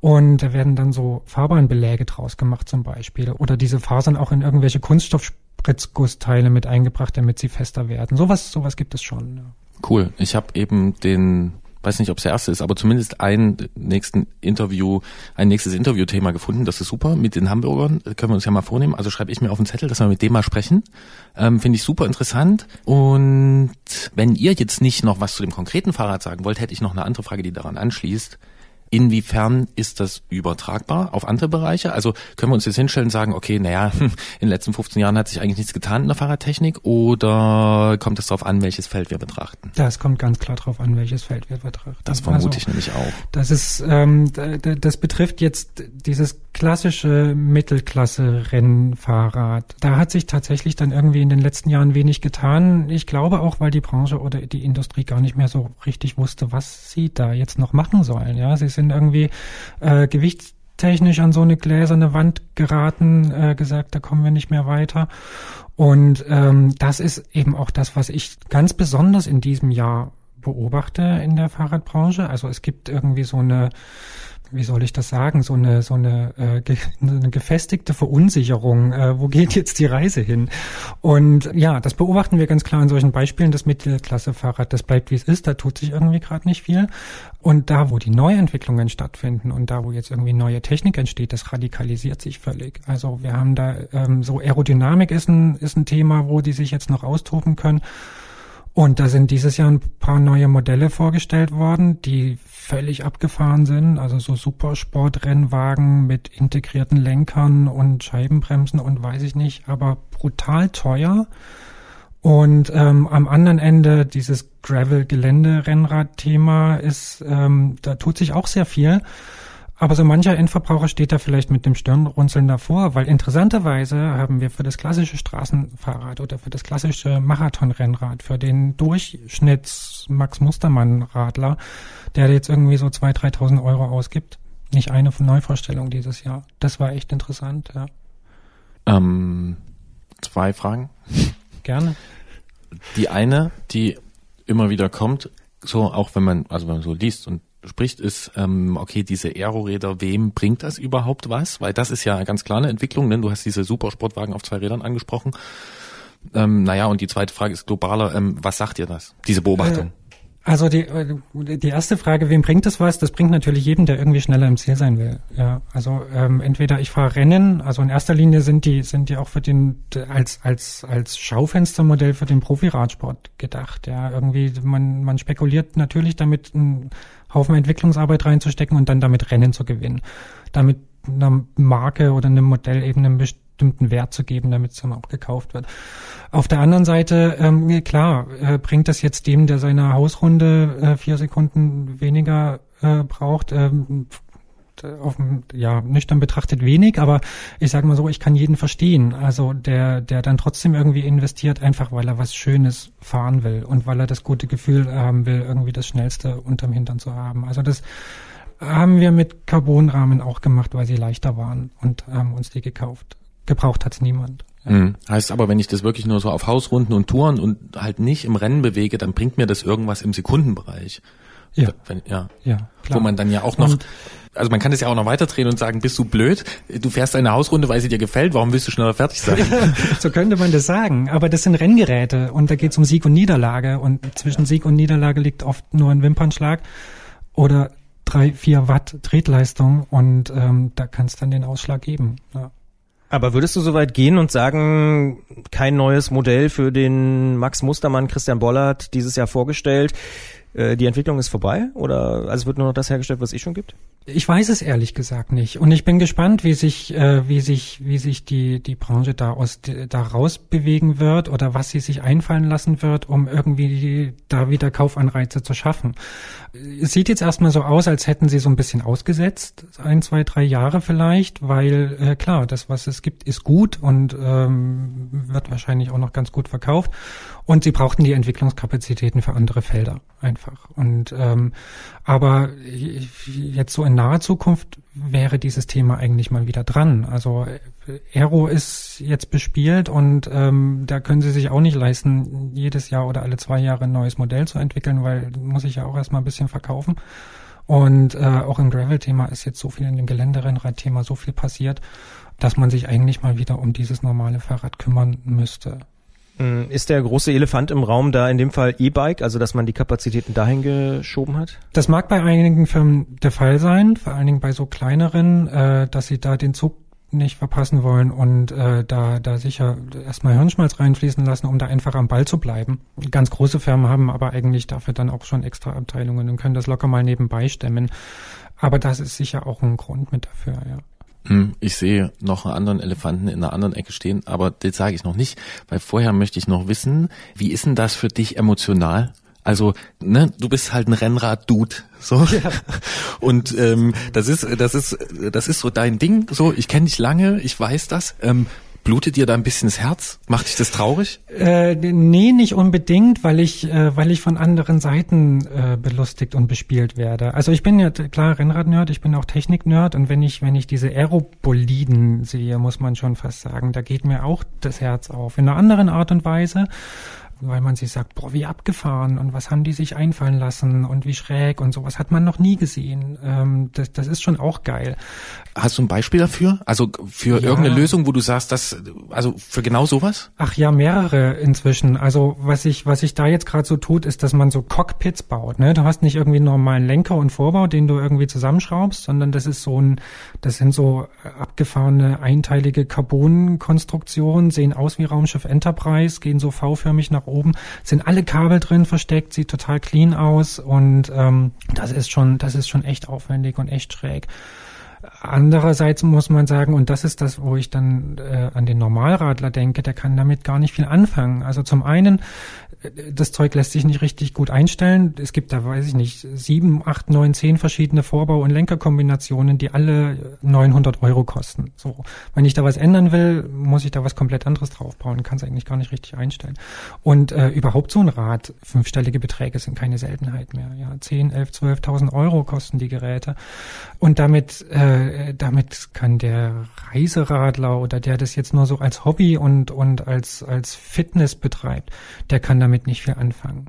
Und da werden dann so Fahrbahnbeläge draus gemacht zum Beispiel. Oder diese Fasern auch in irgendwelche Kunststoffspritzgussteile mit eingebracht, damit sie fester werden. Sowas, sowas gibt es schon. Ja. Cool. Ich habe eben den weiß nicht, ob es der erste ist, aber zumindest ein nächsten Interview, ein nächstes Interviewthema gefunden. Das ist super mit den Hamburgern. Das können wir uns ja mal vornehmen. Also schreibe ich mir auf den Zettel, dass wir mit dem mal sprechen. Ähm, Finde ich super interessant. Und wenn ihr jetzt nicht noch was zu dem konkreten Fahrrad sagen wollt, hätte ich noch eine andere Frage, die daran anschließt. Inwiefern ist das übertragbar auf andere Bereiche? Also können wir uns jetzt hinstellen und sagen, okay, naja, in den letzten 15 Jahren hat sich eigentlich nichts getan in der Fahrradtechnik oder kommt es darauf an, welches Feld wir betrachten? Das kommt ganz klar darauf an, welches Feld wir betrachten. Das vermute also, ich nämlich auch. Das ist, ähm, das betrifft jetzt dieses klassische Mittelklasse-Rennfahrrad. Da hat sich tatsächlich dann irgendwie in den letzten Jahren wenig getan. Ich glaube auch, weil die Branche oder die Industrie gar nicht mehr so richtig wusste, was sie da jetzt noch machen sollen. Ja, sie sind sind irgendwie äh, gewichtstechnisch an so eine gläserne Wand geraten, äh, gesagt, da kommen wir nicht mehr weiter. Und ähm, das ist eben auch das, was ich ganz besonders in diesem Jahr beobachte in der Fahrradbranche. Also es gibt irgendwie so eine wie soll ich das sagen, so eine so eine, äh, ge, eine gefestigte Verunsicherung. Äh, wo geht jetzt die Reise hin? Und ja, das beobachten wir ganz klar in solchen Beispielen. Das Mittelklasse-Fahrrad, das bleibt wie es ist. Da tut sich irgendwie gerade nicht viel. Und da, wo die Neuentwicklungen stattfinden und da, wo jetzt irgendwie neue Technik entsteht, das radikalisiert sich völlig. Also wir haben da ähm, so Aerodynamik ist ein ist ein Thema, wo die sich jetzt noch austoben können. Und da sind dieses Jahr ein paar neue Modelle vorgestellt worden, die völlig abgefahren sind. Also so Supersportrennwagen mit integrierten Lenkern und Scheibenbremsen und weiß ich nicht, aber brutal teuer. Und ähm, am anderen Ende dieses Gravel-Gelände-Rennrad-Thema ist, ähm, da tut sich auch sehr viel. Aber so mancher Endverbraucher steht da vielleicht mit dem Stirnrunzeln davor, weil interessanterweise haben wir für das klassische Straßenfahrrad oder für das klassische Marathonrennrad, für den Durchschnitts Max Mustermann Radler, der jetzt irgendwie so 2.000, 3.000 Euro ausgibt, nicht eine Neuvorstellung dieses Jahr. Das war echt interessant, ja. Ähm, zwei Fragen. Gerne. Die eine, die immer wieder kommt, so auch wenn man, also wenn man so liest und spricht, ist, ähm, okay, diese Aeroräder, wem bringt das überhaupt was? Weil das ist ja ganz klar eine Entwicklung, denn du hast diese Supersportwagen auf zwei Rädern angesprochen. Ähm, naja, und die zweite Frage ist globaler, ähm, was sagt dir das, diese Beobachtung? Äh, also die, äh, die erste Frage, wem bringt das was? Das bringt natürlich jedem, der irgendwie schneller im Ziel sein will. Ja, also ähm, entweder ich fahre Rennen, also in erster Linie sind die sind die auch für den als als als Schaufenstermodell für den Profiradsport gedacht. Ja, irgendwie man man spekuliert natürlich damit Haufen Entwicklungsarbeit reinzustecken und dann damit Rennen zu gewinnen, damit einer Marke oder einem Modell eben einen bestimmten Wert zu geben, damit es dann auch gekauft wird. Auf der anderen Seite, ähm, klar, äh, bringt das jetzt dem, der seine Hausrunde äh, vier Sekunden weniger äh, braucht, ähm, auf, ja, nüchtern betrachtet wenig, aber ich sage mal so, ich kann jeden verstehen. Also der, der dann trotzdem irgendwie investiert, einfach weil er was Schönes fahren will und weil er das gute Gefühl haben will, irgendwie das Schnellste unterm Hintern zu haben. Also das haben wir mit Carbonrahmen auch gemacht, weil sie leichter waren und haben uns die gekauft. Gebraucht hat's niemand. Ja. Mhm. Heißt aber, wenn ich das wirklich nur so auf Hausrunden und Touren und halt nicht im Rennen bewege, dann bringt mir das irgendwas im Sekundenbereich. Ja. Wenn, ja. ja klar. Wo man dann ja auch noch, und, also man kann das ja auch noch weiterdrehen und sagen, bist du blöd? Du fährst eine Hausrunde, weil sie dir gefällt, warum willst du schneller fertig sein? so könnte man das sagen. Aber das sind Renngeräte und da geht es um Sieg und Niederlage und zwischen Sieg und Niederlage liegt oft nur ein Wimpernschlag oder drei, vier Watt Tretleistung und ähm, da kann es dann den Ausschlag geben. Ja. Aber würdest du so weit gehen und sagen, kein neues Modell für den Max Mustermann Christian Bollert dieses Jahr vorgestellt? Äh, die Entwicklung ist vorbei oder also wird nur noch das hergestellt, was es eh schon gibt? Ich weiß es ehrlich gesagt nicht und ich bin gespannt, wie sich äh, wie sich wie sich die die Branche da aus da raus bewegen wird oder was sie sich einfallen lassen wird, um irgendwie da wieder Kaufanreize zu schaffen. Es sieht jetzt erstmal so aus, als hätten sie so ein bisschen ausgesetzt, ein, zwei, drei Jahre vielleicht, weil äh, klar, das was es gibt, ist gut und ähm, wird wahrscheinlich auch noch ganz gut verkauft und sie brauchten die Entwicklungskapazitäten für andere Felder einfach. Und ähm, aber jetzt so in naher Zukunft wäre dieses Thema eigentlich mal wieder dran. Also Aero ist jetzt bespielt und ähm, da können sie sich auch nicht leisten, jedes Jahr oder alle zwei Jahre ein neues Modell zu entwickeln, weil muss ich ja auch erstmal ein bisschen verkaufen. Und äh, auch im Gravel-Thema ist jetzt so viel in dem Geländerennrad-Thema so viel passiert, dass man sich eigentlich mal wieder um dieses normale Fahrrad kümmern müsste. Hm, ist der große Elefant im Raum da in dem Fall E-Bike, also dass man die Kapazitäten dahin geschoben hat? Das mag bei einigen Firmen der Fall sein, vor allen Dingen bei so kleineren, äh, dass sie da den Zug nicht verpassen wollen und äh, da, da sicher erstmal Hirnschmalz reinfließen lassen, um da einfach am Ball zu bleiben. Ganz große Firmen haben aber eigentlich dafür dann auch schon extra Abteilungen und können das locker mal nebenbei stemmen. Aber das ist sicher auch ein Grund mit dafür, ja. Hm, ich sehe noch einen anderen Elefanten in einer anderen Ecke stehen, aber das sage ich noch nicht, weil vorher möchte ich noch wissen, wie ist denn das für dich emotional? Also, ne, du bist halt ein Rennrad-Dude, so. Ja. Und ähm, das ist, das ist, das ist so dein Ding. So, ich kenne dich lange, ich weiß das. Ähm, Blutet dir da ein bisschen das Herz? Macht dich das traurig? Äh, nee, nicht unbedingt, weil ich, äh, weil ich von anderen Seiten äh, belustigt und bespielt werde. Also ich bin ja klar Rennrad-Nerd, ich bin auch Technik-Nerd und wenn ich, wenn ich diese Aeroboliden sehe, muss man schon fast sagen, da geht mir auch das Herz auf. In einer anderen Art und Weise weil man sich sagt, boah, wie abgefahren und was haben die sich einfallen lassen und wie schräg und sowas hat man noch nie gesehen. Ähm, das, das ist schon auch geil. Hast du ein Beispiel dafür? Also für ja. irgendeine Lösung, wo du sagst, dass also für genau sowas? Ach ja, mehrere inzwischen. Also was ich was ich da jetzt gerade so tut, ist, dass man so Cockpits baut. Ne? Du hast nicht irgendwie einen normalen Lenker und Vorbau, den du irgendwie zusammenschraubst, sondern das ist so ein, das sind so abgefahrene einteilige Carbon-Konstruktionen, sehen aus wie Raumschiff Enterprise, gehen so V-förmig nach oben oben sind alle Kabel drin versteckt, sieht total clean aus und ähm, das ist schon, das ist schon echt aufwendig und echt schräg. Andererseits muss man sagen, und das ist das, wo ich dann äh, an den Normalradler denke, der kann damit gar nicht viel anfangen. Also zum einen das Zeug lässt sich nicht richtig gut einstellen. Es gibt da, weiß ich nicht, sieben, acht, neun, zehn verschiedene Vorbau- und Lenkerkombinationen, die alle 900 Euro kosten. So, wenn ich da was ändern will, muss ich da was komplett anderes draufbauen. Kann es eigentlich gar nicht richtig einstellen. Und äh, überhaupt so ein Rad, fünfstellige Beträge sind keine Seltenheit mehr. Ja, 10, 11, 12.000 Euro kosten die Geräte. Und damit, äh, damit kann der Reiseradler oder der das jetzt nur so als Hobby und und als als Fitness betreibt, der kann damit damit nicht viel anfangen.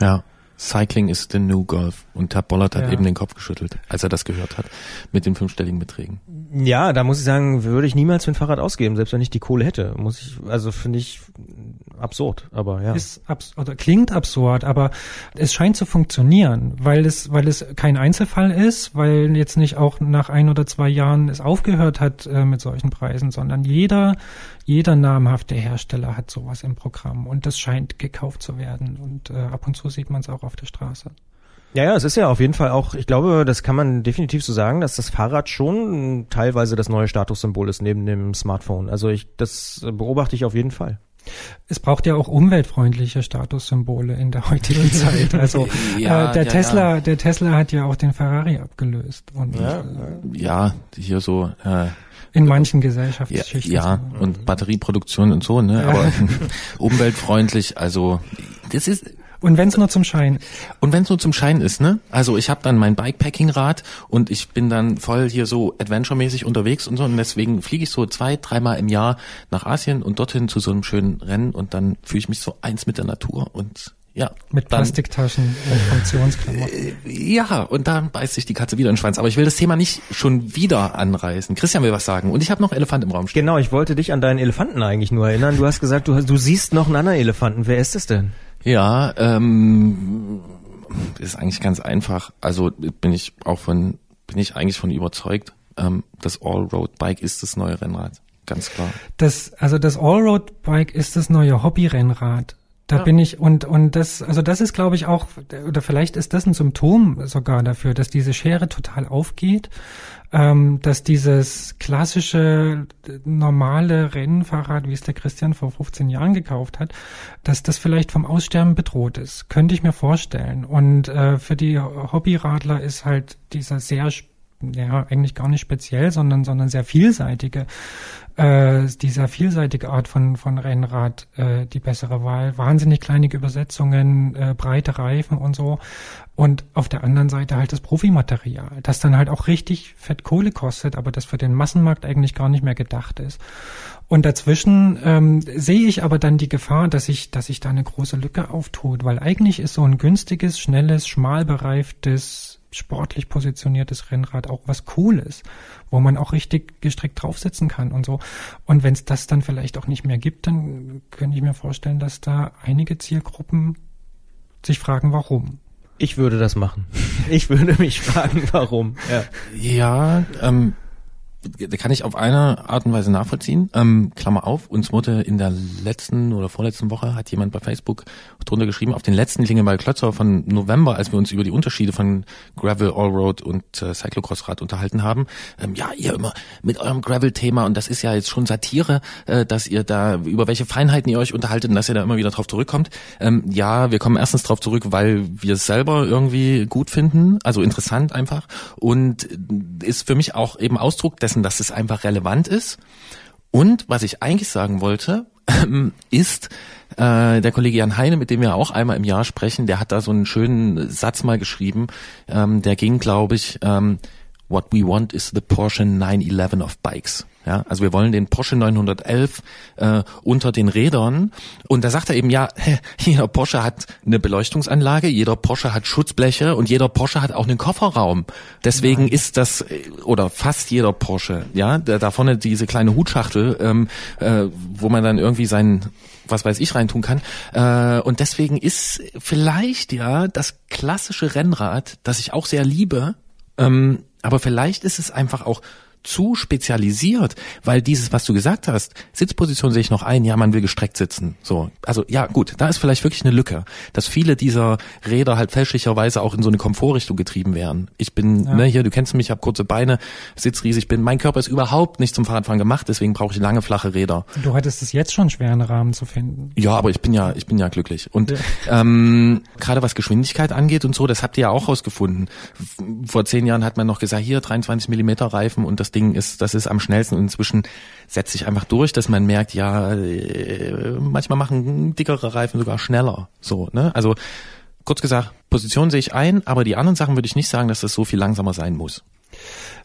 Ja. Cycling is the new golf. Und Herr Bollert hat ja. eben den Kopf geschüttelt, als er das gehört hat, mit den fünfstelligen Beträgen. Ja, da muss ich sagen, würde ich niemals für ein Fahrrad ausgeben, selbst wenn ich die Kohle hätte. Muss ich, also finde ich absurd, aber ja. Ist abs oder klingt absurd, aber es scheint zu funktionieren, weil es, weil es kein Einzelfall ist, weil jetzt nicht auch nach ein oder zwei Jahren es aufgehört hat äh, mit solchen Preisen, sondern jeder, jeder namhafte Hersteller hat sowas im Programm und das scheint gekauft zu werden und äh, ab und zu sieht man es auch auf der Straße. Ja, ja, es ist ja auf jeden Fall auch, ich glaube, das kann man definitiv so sagen, dass das Fahrrad schon teilweise das neue Statussymbol ist neben dem Smartphone. Also ich, das beobachte ich auf jeden Fall. Es braucht ja auch umweltfreundliche Statussymbole in der heutigen Zeit. Also ja, äh, der ja, Tesla, ja. der Tesla hat ja auch den Ferrari abgelöst. Und, ja, äh, ja hier so. Äh, in manchen Gesellschaftsschichten. Ja, ja, und Batterieproduktion und so, ne? Aber umweltfreundlich, also das ist und wenn es nur zum Schein. Und wenn es nur zum Schein ist, ne? Also ich habe dann mein Bikepacking-Rad und ich bin dann voll hier so adventure-mäßig unterwegs und so und deswegen fliege ich so zwei, dreimal im Jahr nach Asien und dorthin zu so einem schönen Rennen und dann fühle ich mich so eins mit der Natur und ja. Mit Plastiktaschen und Funktionsklamotten. Äh, ja, und dann beißt sich die Katze wieder in den Schwanz. Aber ich will das Thema nicht schon wieder anreißen. Christian will was sagen. Und ich habe noch Elefant im Raum stehen. Genau, ich wollte dich an deinen Elefanten eigentlich nur erinnern. Du hast gesagt, du, hast, du siehst noch einen anderen Elefanten. Wer ist es denn? Ja, ähm, ist eigentlich ganz einfach. Also bin ich auch von, bin ich eigentlich von überzeugt, ähm, das Allroad-Bike ist das neue Rennrad. Ganz klar. Das, also das Allroad-Bike ist das neue Hobby-Rennrad. Da ja. bin ich und und das also das ist glaube ich auch oder vielleicht ist das ein Symptom sogar dafür, dass diese Schere total aufgeht, ähm, dass dieses klassische normale Rennfahrrad, wie es der Christian vor 15 Jahren gekauft hat, dass das vielleicht vom Aussterben bedroht ist, könnte ich mir vorstellen. Und äh, für die Hobbyradler ist halt dieser sehr ja, eigentlich gar nicht speziell, sondern, sondern sehr vielseitige, äh, dieser vielseitige Art von, von Rennrad äh, die bessere Wahl. Wahnsinnig kleine Übersetzungen, äh, breite Reifen und so. Und auf der anderen Seite halt das Profimaterial, das dann halt auch richtig fett Kohle kostet, aber das für den Massenmarkt eigentlich gar nicht mehr gedacht ist. Und dazwischen ähm, sehe ich aber dann die Gefahr, dass sich dass ich da eine große Lücke auftut, weil eigentlich ist so ein günstiges, schnelles, schmal bereiftes sportlich positioniertes Rennrad auch was Cooles, wo man auch richtig gestreckt draufsitzen kann und so. Und wenn es das dann vielleicht auch nicht mehr gibt, dann könnte ich mir vorstellen, dass da einige Zielgruppen sich fragen, warum. Ich würde das machen. Ich würde mich fragen, warum. Ja, ja ähm, kann ich auf eine Art und Weise nachvollziehen. Ähm, Klammer auf, uns wurde in der letzten oder vorletzten Woche hat jemand bei Facebook drunter geschrieben, auf den letzten Klingelball Klötzer von November, als wir uns über die Unterschiede von Gravel, Allroad und äh, Cyclocross-Rad unterhalten haben. Ähm, ja, ihr immer mit eurem Gravel-Thema und das ist ja jetzt schon Satire, äh, dass ihr da, über welche Feinheiten ihr euch unterhaltet und dass ihr da immer wieder drauf zurückkommt. Ähm, ja, wir kommen erstens drauf zurück, weil wir es selber irgendwie gut finden, also interessant einfach und ist für mich auch eben Ausdruck dessen, dass es einfach relevant ist. Und was ich eigentlich sagen wollte, ähm, ist, äh, der Kollege Jan Heine, mit dem wir auch einmal im Jahr sprechen, der hat da so einen schönen Satz mal geschrieben, ähm, der ging, glaube ich, ähm, What we want is the Porsche 911 of Bikes. Ja, also wir wollen den Porsche 911 äh, unter den Rädern. Und da sagt er eben, ja, jeder Porsche hat eine Beleuchtungsanlage, jeder Porsche hat Schutzbleche und jeder Porsche hat auch einen Kofferraum. Deswegen Nein. ist das, oder fast jeder Porsche, ja, da, da vorne diese kleine Hutschachtel, ähm, äh, wo man dann irgendwie sein, was weiß ich, reintun kann. Äh, und deswegen ist vielleicht ja das klassische Rennrad, das ich auch sehr liebe, ähm, aber vielleicht ist es einfach auch zu spezialisiert, weil dieses, was du gesagt hast, Sitzposition sehe ich noch ein, ja, man will gestreckt sitzen. So, also ja, gut, da ist vielleicht wirklich eine Lücke, dass viele dieser Räder halt fälschlicherweise auch in so eine Komfortrichtung getrieben werden. Ich bin, ja. ne, hier, du kennst mich, ich habe kurze Beine, sitz riesig, bin, mein Körper ist überhaupt nicht zum Fahrradfahren gemacht, deswegen brauche ich lange flache Räder. Du hattest es jetzt schon schwer, einen Rahmen zu finden. Ja, aber ich bin ja, ich bin ja glücklich. Und ja. ähm, gerade was Geschwindigkeit angeht und so, das habt ihr ja auch rausgefunden. Vor zehn Jahren hat man noch gesagt, hier 23 Millimeter Reifen und das Ding ist, das ist am schnellsten und inzwischen setzt sich einfach durch, dass man merkt, ja, äh, manchmal machen dickere Reifen sogar schneller. So, ne? Also kurz gesagt, Position sehe ich ein, aber die anderen Sachen würde ich nicht sagen, dass das so viel langsamer sein muss.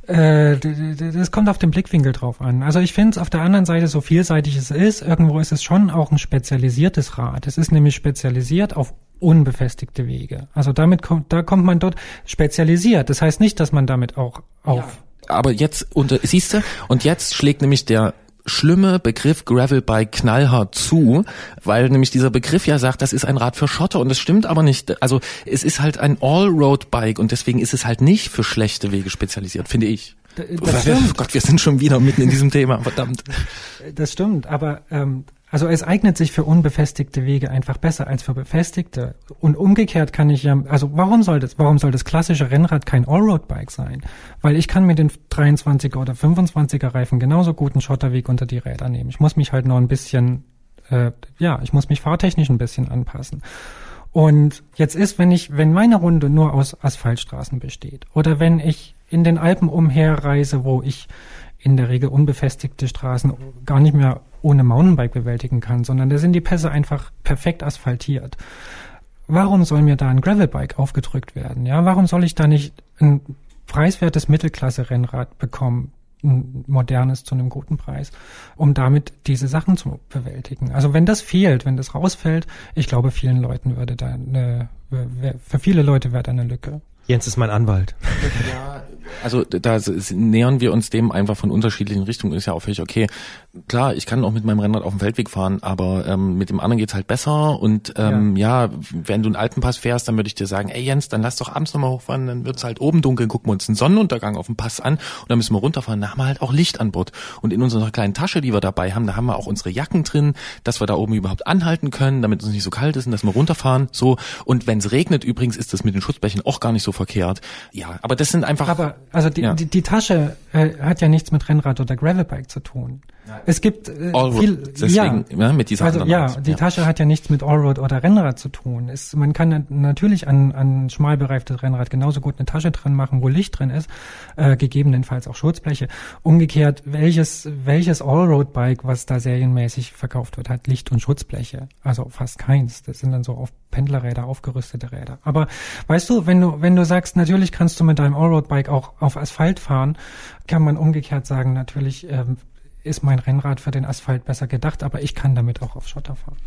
Äh, das kommt auf den Blickwinkel drauf an. Also ich finde es auf der anderen Seite, so vielseitig es ist, irgendwo ist es schon auch ein spezialisiertes Rad. Es ist nämlich spezialisiert auf unbefestigte Wege. Also damit kommt, da kommt man dort spezialisiert. Das heißt nicht, dass man damit auch auf. Ja. Aber jetzt unter, siehst du, und jetzt schlägt nämlich der schlimme Begriff Gravelbike knallhart zu, weil nämlich dieser Begriff ja sagt, das ist ein Rad für Schotter und das stimmt aber nicht. Also es ist halt ein Allroad-Bike und deswegen ist es halt nicht für schlechte Wege spezialisiert, finde ich. Das oh Gott, wir sind schon wieder mitten in diesem Thema, verdammt. Das stimmt, aber ähm, also es eignet sich für unbefestigte Wege einfach besser als für befestigte. Und umgekehrt kann ich ja, also warum soll das, warum soll das klassische Rennrad kein Allroad-Bike sein? Weil ich kann mit den 23er oder 25er Reifen genauso gut einen Schotterweg unter die Räder nehmen. Ich muss mich halt noch ein bisschen, äh, ja, ich muss mich fahrtechnisch ein bisschen anpassen. Und jetzt ist, wenn ich, wenn meine Runde nur aus Asphaltstraßen besteht oder wenn ich in den Alpen umherreise, wo ich in der Regel unbefestigte Straßen gar nicht mehr ohne Mountainbike bewältigen kann, sondern da sind die Pässe einfach perfekt asphaltiert. Warum soll mir da ein Gravelbike aufgedrückt werden? Ja, warum soll ich da nicht ein preiswertes Mittelklasse-Rennrad bekommen, ein modernes zu einem guten Preis, um damit diese Sachen zu bewältigen. Also wenn das fehlt, wenn das rausfällt, ich glaube, vielen Leuten würde da eine, für viele Leute wäre da eine Lücke. Jens ist mein Anwalt. Ja, also da nähern wir uns dem einfach von unterschiedlichen Richtungen. Ist ja auch völlig okay. Klar, ich kann auch mit meinem Rennrad auf dem Feldweg fahren, aber ähm, mit dem anderen geht's halt besser. Und ähm, ja. ja. wenn du einen Alpenpass fährst, dann würde ich dir sagen, ey Jens, dann lass doch abends nochmal hochfahren, dann wird's halt oben dunkel, gucken wir uns einen Sonnenuntergang auf dem Pass an und dann müssen wir runterfahren. Da haben wir halt auch Licht an Bord. Und in unserer kleinen Tasche, die wir dabei haben, da haben wir auch unsere Jacken drin, dass wir da oben überhaupt anhalten können, damit es nicht so kalt ist und dass wir runterfahren. So. Und wenn es regnet, übrigens ist das mit den Schutzblechen auch gar nicht so verkehrt. Ja, aber das sind einfach. Aber also die, ja. die, die Tasche äh, hat ja nichts mit Rennrad oder Gravelbike zu tun. Es gibt äh, viel, deswegen, ja, ja, mit dieser also, ja, die ja. Tasche hat ja nichts mit Allroad oder Rennrad zu tun. Es, man kann natürlich an, an schmalbereiftes Rennrad genauso gut eine Tasche dran machen, wo Licht drin ist, äh, gegebenenfalls auch Schutzbleche. Umgekehrt, welches welches Allroad-Bike, was da serienmäßig verkauft wird, hat Licht und Schutzbleche? Also fast keins. Das sind dann so auf Pendlerräder, aufgerüstete Räder. Aber weißt du, wenn du wenn du sagst, natürlich kannst du mit deinem Allroad-Bike auch auf Asphalt fahren, kann man umgekehrt sagen, natürlich ähm, ist mein Rennrad für den Asphalt besser gedacht, aber ich kann damit auch auf Schotter fahren.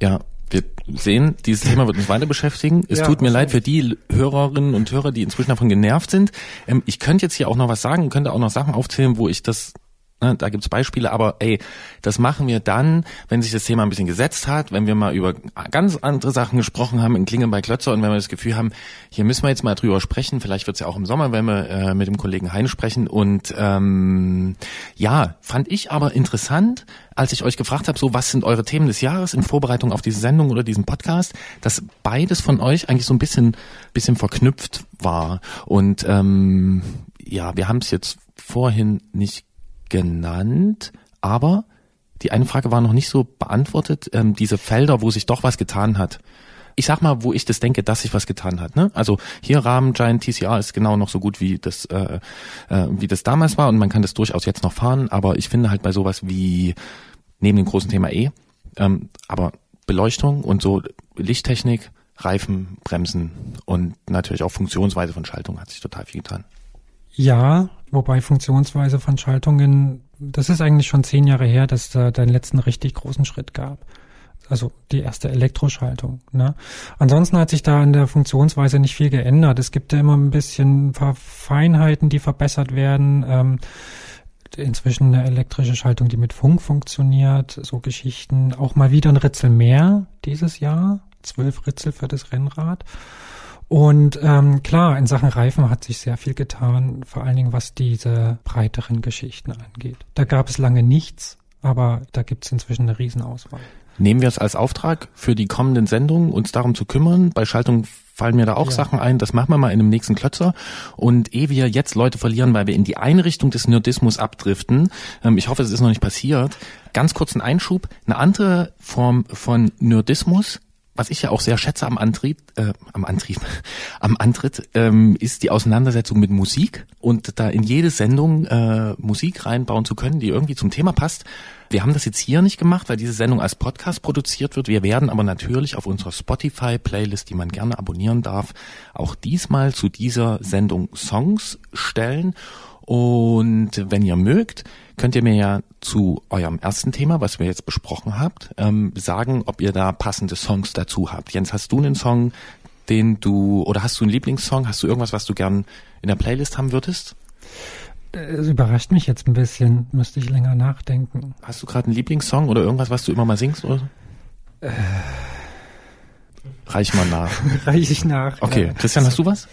Ja, wir sehen, dieses Thema wird uns weiter beschäftigen. Es ja, tut mir leid für die Hörerinnen und Hörer, die inzwischen davon genervt sind. Ähm, ich könnte jetzt hier auch noch was sagen, könnte auch noch Sachen aufzählen, wo ich das da gibt's Beispiele, aber ey, das machen wir dann, wenn sich das Thema ein bisschen gesetzt hat, wenn wir mal über ganz andere Sachen gesprochen haben in Klinge bei Klötzer und wenn wir das Gefühl haben, hier müssen wir jetzt mal drüber sprechen, vielleicht wird's ja auch im Sommer, wenn wir äh, mit dem Kollegen Hein sprechen. Und ähm, ja, fand ich aber interessant, als ich euch gefragt habe, so was sind eure Themen des Jahres in Vorbereitung auf diese Sendung oder diesen Podcast, dass beides von euch eigentlich so ein bisschen, bisschen verknüpft war. Und ähm, ja, wir haben es jetzt vorhin nicht genannt, aber die eine Frage war noch nicht so beantwortet, ähm, diese Felder, wo sich doch was getan hat. Ich sag mal, wo ich das denke, dass sich was getan hat. Ne? Also hier Rahmen Giant TCR ist genau noch so gut wie das äh, äh, wie das damals war und man kann das durchaus jetzt noch fahren, aber ich finde halt bei sowas wie neben dem großen Thema E, ähm, aber Beleuchtung und so Lichttechnik, Reifen, Bremsen und natürlich auch Funktionsweise von Schaltung hat sich total viel getan. Ja, wobei Funktionsweise von Schaltungen, das ist eigentlich schon zehn Jahre her, dass da den letzten richtig großen Schritt gab. Also die erste Elektroschaltung. Ne? Ansonsten hat sich da an der Funktionsweise nicht viel geändert. Es gibt ja immer ein bisschen ein paar Feinheiten, die verbessert werden. Ähm, inzwischen eine elektrische Schaltung, die mit Funk funktioniert, so Geschichten. Auch mal wieder ein Ritzel mehr dieses Jahr. Zwölf Ritzel für das Rennrad. Und ähm, klar, in Sachen Reifen hat sich sehr viel getan, vor allen Dingen was diese breiteren Geschichten angeht. Da gab es lange nichts, aber da gibt es inzwischen eine Riesenauswahl. Nehmen wir es als Auftrag für die kommenden Sendungen, uns darum zu kümmern. Bei Schaltung fallen mir da auch ja. Sachen ein. Das machen wir mal in einem nächsten Klötzer. Und ehe wir jetzt Leute verlieren, weil wir in die Einrichtung des Nerdismus abdriften, ähm, ich hoffe, es ist noch nicht passiert, ganz kurz ein Einschub. Eine andere Form von Nerdismus was ich ja auch sehr schätze am Antrieb, äh, am Antrieb, am Antritt, ähm, ist die Auseinandersetzung mit Musik und da in jede Sendung äh, Musik reinbauen zu können, die irgendwie zum Thema passt. Wir haben das jetzt hier nicht gemacht, weil diese Sendung als Podcast produziert wird. Wir werden aber natürlich auf unserer Spotify-Playlist, die man gerne abonnieren darf, auch diesmal zu dieser Sendung Songs stellen. Und wenn ihr mögt, könnt ihr mir ja zu eurem ersten Thema, was wir jetzt besprochen habt, ähm, sagen, ob ihr da passende Songs dazu habt. Jens, hast du einen Song, den du, oder hast du einen Lieblingssong? Hast du irgendwas, was du gern in der Playlist haben würdest? Es überrascht mich jetzt ein bisschen, müsste ich länger nachdenken. Hast du gerade einen Lieblingssong oder irgendwas, was du immer mal singst? Oder? Äh. Reich mal nach. Reich ich nach. Okay, ja. Christian, hast du was?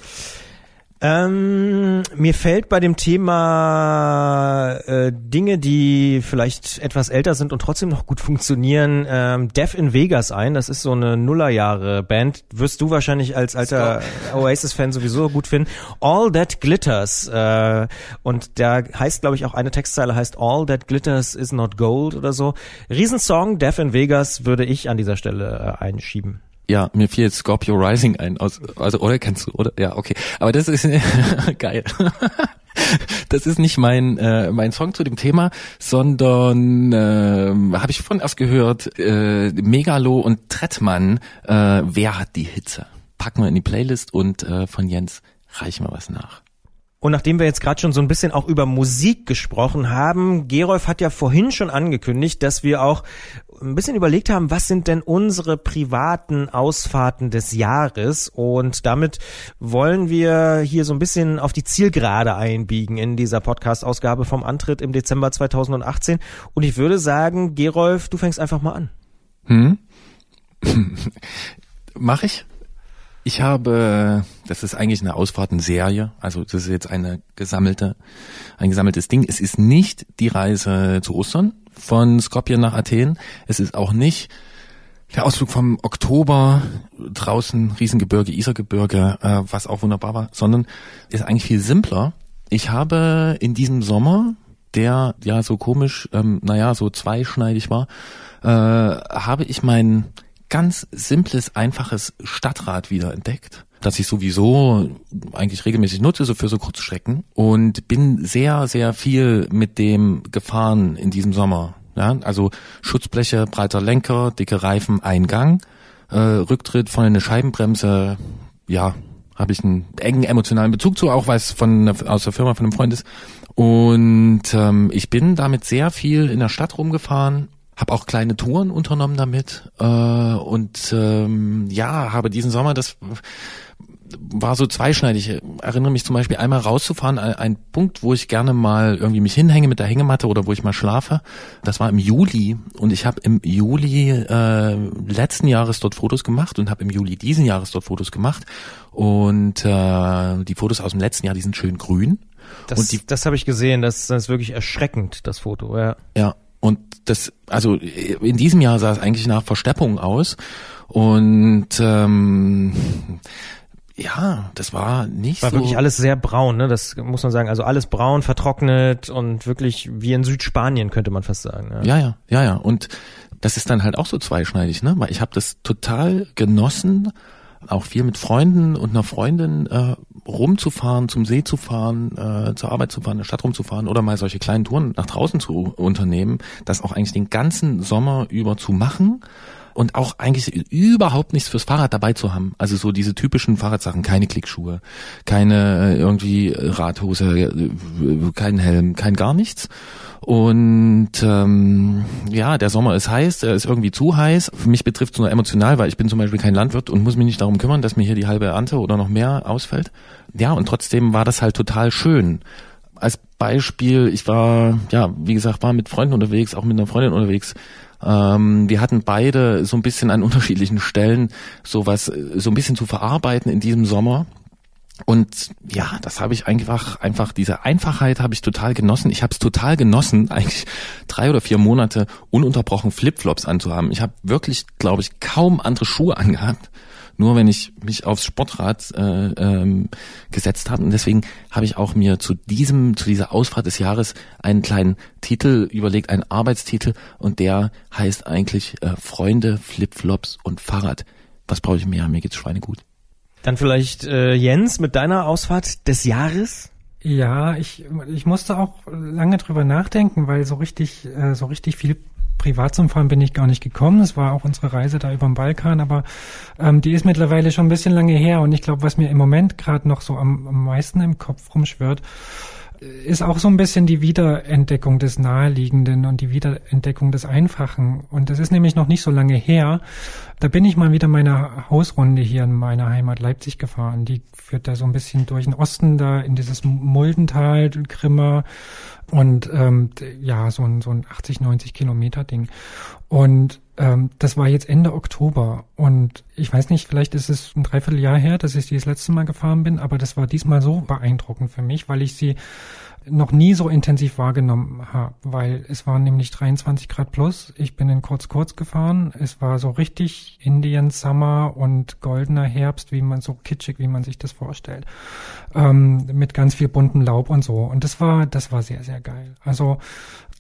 Ähm, mir fällt bei dem Thema äh, Dinge, die vielleicht etwas älter sind und trotzdem noch gut funktionieren, ähm, Death in Vegas ein. Das ist so eine Nullerjahre-Band. Wirst du wahrscheinlich als alter Oasis-Fan sowieso gut finden. All That Glitters. Äh, und da heißt, glaube ich, auch eine Textzeile heißt All That Glitters is not gold oder so. Riesensong, Death in Vegas würde ich an dieser Stelle äh, einschieben. Ja, mir fiel jetzt Scorpio Rising ein. Aus, also, oder kennst du, oder? Ja, okay. Aber das ist geil. das ist nicht mein äh, mein Song zu dem Thema, sondern äh, habe ich vorhin erst gehört, äh, Megalo und Trettmann, äh, wer hat die Hitze? Packen wir in die Playlist und äh, von Jens reichen wir was nach. Und nachdem wir jetzt gerade schon so ein bisschen auch über Musik gesprochen haben, Gerolf hat ja vorhin schon angekündigt, dass wir auch ein bisschen überlegt haben, was sind denn unsere privaten Ausfahrten des Jahres? Und damit wollen wir hier so ein bisschen auf die Zielgerade einbiegen in dieser Podcast-Ausgabe vom Antritt im Dezember 2018. Und ich würde sagen, Gerolf, du fängst einfach mal an. Hm? Mach ich? Ich habe, das ist eigentlich eine Ausfahrtenserie, also das ist jetzt eine gesammelte, ein gesammeltes Ding. Es ist nicht die Reise zu Ostern von Skopje nach Athen. Es ist auch nicht der Ausflug vom Oktober draußen Riesengebirge, Isergebirge, äh, was auch wunderbar war, sondern ist eigentlich viel simpler. Ich habe in diesem Sommer, der ja so komisch, ähm, naja, so zweischneidig war, äh, habe ich mein ganz simples, einfaches Stadtrad wieder entdeckt, das ich sowieso eigentlich regelmäßig nutze, so für so Kurzstrecken und bin sehr, sehr viel mit dem gefahren in diesem Sommer. Ja, also Schutzbleche, breiter Lenker, dicke Reifen, Eingang, äh, Rücktritt, vorne eine Scheibenbremse, ja, habe ich einen engen emotionalen Bezug zu, auch weil es von aus der Firma von einem Freund ist. Und ähm, ich bin damit sehr viel in der Stadt rumgefahren habe auch kleine Touren unternommen damit äh, und ähm, ja, habe diesen Sommer, das war so zweischneidig. Ich erinnere mich zum Beispiel einmal rauszufahren, ein, ein, Punkt, wo ich gerne mal irgendwie mich hinhänge mit der Hängematte oder wo ich mal schlafe. Das war im Juli und ich habe im Juli äh, letzten Jahres dort Fotos gemacht und habe im Juli diesen Jahres dort Fotos gemacht und äh, die Fotos aus dem letzten Jahr, die sind schön grün. Das, die, das habe ich gesehen, das, das ist wirklich erschreckend, das Foto, ja. Ja, und das, also in diesem Jahr sah es eigentlich nach Versteppung aus. Und ähm, ja, das war nicht war so. War wirklich alles sehr braun, ne? Das muss man sagen. Also alles braun, vertrocknet und wirklich wie in Südspanien könnte man fast sagen. Ja, ja, ja. ja, ja. Und das ist dann halt auch so zweischneidig, ne? Weil ich habe das total genossen, auch viel mit Freunden und einer Freundin äh, rumzufahren, zum See zu fahren, äh, zur Arbeit zu fahren, in der Stadt rumzufahren oder mal solche kleinen Touren nach draußen zu unternehmen, das auch eigentlich den ganzen Sommer über zu machen und auch eigentlich überhaupt nichts fürs Fahrrad dabei zu haben. Also so diese typischen Fahrradsachen, keine Klickschuhe, keine äh, irgendwie Radhose, äh, kein Helm, kein gar nichts. Und ähm, ja, der Sommer ist heiß, er ist irgendwie zu heiß. Für mich betrifft es nur emotional, weil ich bin zum Beispiel kein Landwirt und muss mich nicht darum kümmern, dass mir hier die halbe Ernte oder noch mehr ausfällt. Ja, und trotzdem war das halt total schön. Als Beispiel, ich war, ja, wie gesagt, war mit Freunden unterwegs, auch mit einer Freundin unterwegs Ähm, wir hatten beide so ein bisschen an unterschiedlichen Stellen sowas, so ein bisschen zu verarbeiten in diesem Sommer. Und ja, das habe ich einfach, einfach diese Einfachheit habe ich total genossen. Ich habe es total genossen, eigentlich drei oder vier Monate ununterbrochen Flipflops anzuhaben. Ich habe wirklich, glaube ich, kaum andere Schuhe angehabt, nur wenn ich mich aufs Sportrad äh, ähm, gesetzt habe. Und deswegen habe ich auch mir zu diesem, zu dieser Ausfahrt des Jahres einen kleinen Titel überlegt, einen Arbeitstitel, und der heißt eigentlich äh, Freunde, Flipflops und Fahrrad. Was brauche ich mehr? Mir geht's schweinegut. Dann vielleicht äh, Jens mit deiner Ausfahrt des Jahres? Ja, ich, ich musste auch lange drüber nachdenken, weil so richtig, äh, so richtig viel privat zum Fahren bin ich gar nicht gekommen. Das war auch unsere Reise da über den Balkan, aber ähm, die ist mittlerweile schon ein bisschen lange her und ich glaube, was mir im Moment gerade noch so am, am meisten im Kopf rumschwirrt, ist auch so ein bisschen die Wiederentdeckung des Naheliegenden und die Wiederentdeckung des Einfachen. Und das ist nämlich noch nicht so lange her. Da bin ich mal wieder meine Hausrunde hier in meiner Heimat Leipzig gefahren. Die führt da so ein bisschen durch den Osten, da in dieses Muldental, Grimma und ähm, ja, so ein, so ein 80, 90 Kilometer Ding. Und ähm, das war jetzt Ende Oktober und ich weiß nicht, vielleicht ist es ein Dreivierteljahr her, dass ich die das letzte Mal gefahren bin, aber das war diesmal so beeindruckend für mich, weil ich sie noch nie so intensiv wahrgenommen habe, weil es waren nämlich 23 Grad plus. Ich bin in kurz kurz gefahren. Es war so richtig Indian Summer und goldener Herbst, wie man so kitschig, wie man sich das vorstellt, ähm, mit ganz viel bunten Laub und so. Und das war, das war sehr sehr geil. Also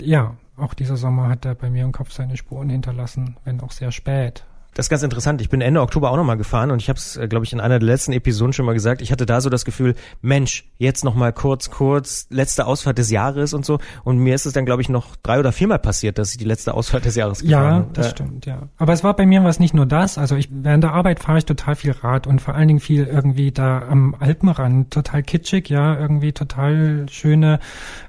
ja, auch dieser Sommer hat er bei mir im Kopf seine Spuren hinterlassen, wenn auch sehr spät. Das ist ganz interessant. Ich bin Ende Oktober auch nochmal gefahren und ich habe es, äh, glaube ich, in einer der letzten Episoden schon mal gesagt. Ich hatte da so das Gefühl, Mensch, jetzt nochmal kurz, kurz, letzte Ausfahrt des Jahres und so. Und mir ist es dann, glaube ich, noch drei oder viermal passiert, dass ich die letzte Ausfahrt des Jahres gefahren habe. Ja, das äh, stimmt, ja. Aber es war bei mir was nicht nur das. Also ich während der Arbeit fahre ich total viel Rad und vor allen Dingen viel irgendwie da am Alpenrand, total kitschig, ja, irgendwie total schöne,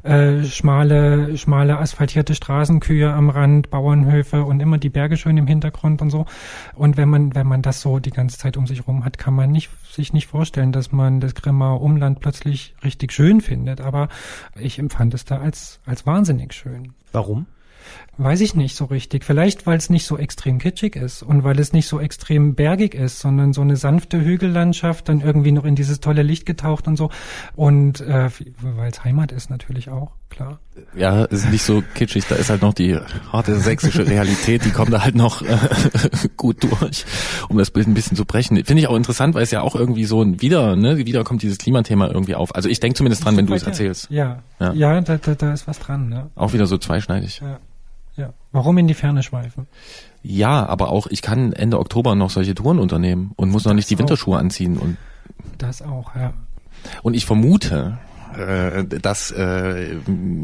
äh, schmale, schmale asphaltierte Straßenkühe am Rand, Bauernhöfe und immer die Berge schön im Hintergrund und so. Und wenn man, wenn man das so die ganze Zeit um sich rum hat, kann man nicht, sich nicht vorstellen, dass man das Grimmer Umland plötzlich richtig schön findet. Aber ich empfand es da als, als wahnsinnig schön. Warum? Weiß ich nicht so richtig. Vielleicht, weil es nicht so extrem kitschig ist und weil es nicht so extrem bergig ist, sondern so eine sanfte Hügellandschaft, dann irgendwie noch in dieses tolle Licht getaucht und so. Und äh, weil es Heimat ist natürlich auch, klar. Ja, ist nicht so kitschig. Da ist halt noch die harte sächsische Realität, die kommt da halt noch äh, gut durch, um das Bild ein bisschen zu brechen. Finde ich auch interessant, weil es ja auch irgendwie so ein wieder, ne, wieder kommt dieses Klimathema irgendwie auf. Also ich denke zumindest dran, wenn du es erzählst. Ja, ja, ja da, da, da ist was dran. Ne? Auch wieder so zweischneidig. Ja. Ja. Warum in die Ferne schweifen? Ja, aber auch ich kann Ende Oktober noch solche Touren unternehmen und muss noch nicht die Winterschuhe anziehen und das auch, ja. Und ich vermute, äh, dass äh,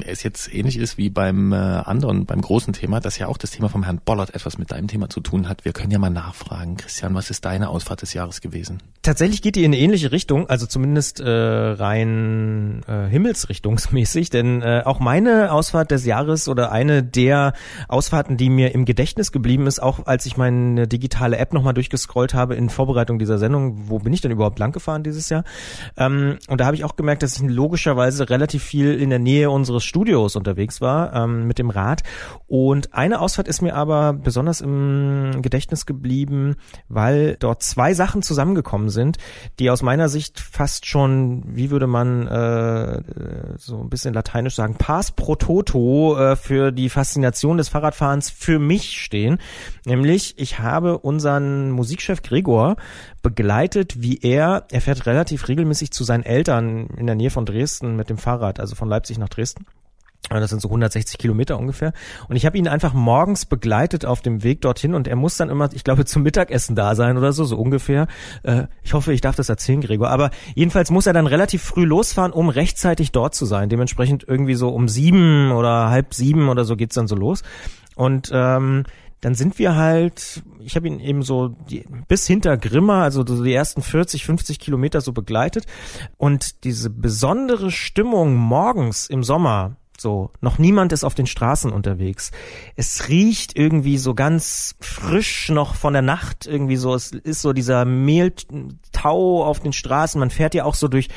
es jetzt ähnlich ist wie beim äh, anderen, beim großen Thema, dass ja auch das Thema vom Herrn Bollert etwas mit deinem Thema zu tun hat. Wir können ja mal nachfragen. Christian, was ist deine Ausfahrt des Jahres gewesen? Tatsächlich geht die in eine ähnliche Richtung, also zumindest äh, rein äh, himmelsrichtungsmäßig, denn äh, auch meine Ausfahrt des Jahres oder eine der Ausfahrten, die mir im Gedächtnis geblieben ist, auch als ich meine digitale App nochmal durchgescrollt habe in Vorbereitung dieser Sendung, wo bin ich denn überhaupt lang gefahren dieses Jahr? Ähm, und da habe ich auch gemerkt, dass ich logisch logischerweise relativ viel in der Nähe unseres Studios unterwegs war ähm, mit dem Rad. Und eine Ausfahrt ist mir aber besonders im Gedächtnis geblieben, weil dort zwei Sachen zusammengekommen sind, die aus meiner Sicht fast schon, wie würde man äh, so ein bisschen lateinisch sagen, Pass pro Toto äh, für die Faszination des Fahrradfahrens für mich stehen. Nämlich, ich habe unseren Musikchef Gregor begleitet, wie er, er fährt relativ regelmäßig zu seinen Eltern in der Nähe von Dresden mit dem Fahrrad, also von Leipzig nach Dresden. Das sind so 160 Kilometer ungefähr. Und ich habe ihn einfach morgens begleitet auf dem Weg dorthin und er muss dann immer, ich glaube, zum Mittagessen da sein oder so, so ungefähr. Äh, ich hoffe, ich darf das erzählen, Gregor. Aber jedenfalls muss er dann relativ früh losfahren, um rechtzeitig dort zu sein. Dementsprechend irgendwie so um sieben oder halb sieben oder so geht's dann so los. Und ähm, dann sind wir halt, ich habe ihn eben so die, bis hinter Grimma, also so die ersten 40, 50 Kilometer so begleitet. Und diese besondere Stimmung morgens im Sommer, so, noch niemand ist auf den Straßen unterwegs. Es riecht irgendwie so ganz frisch noch von der Nacht irgendwie so. Es ist so dieser Mehltau auf den Straßen. Man fährt ja auch so durch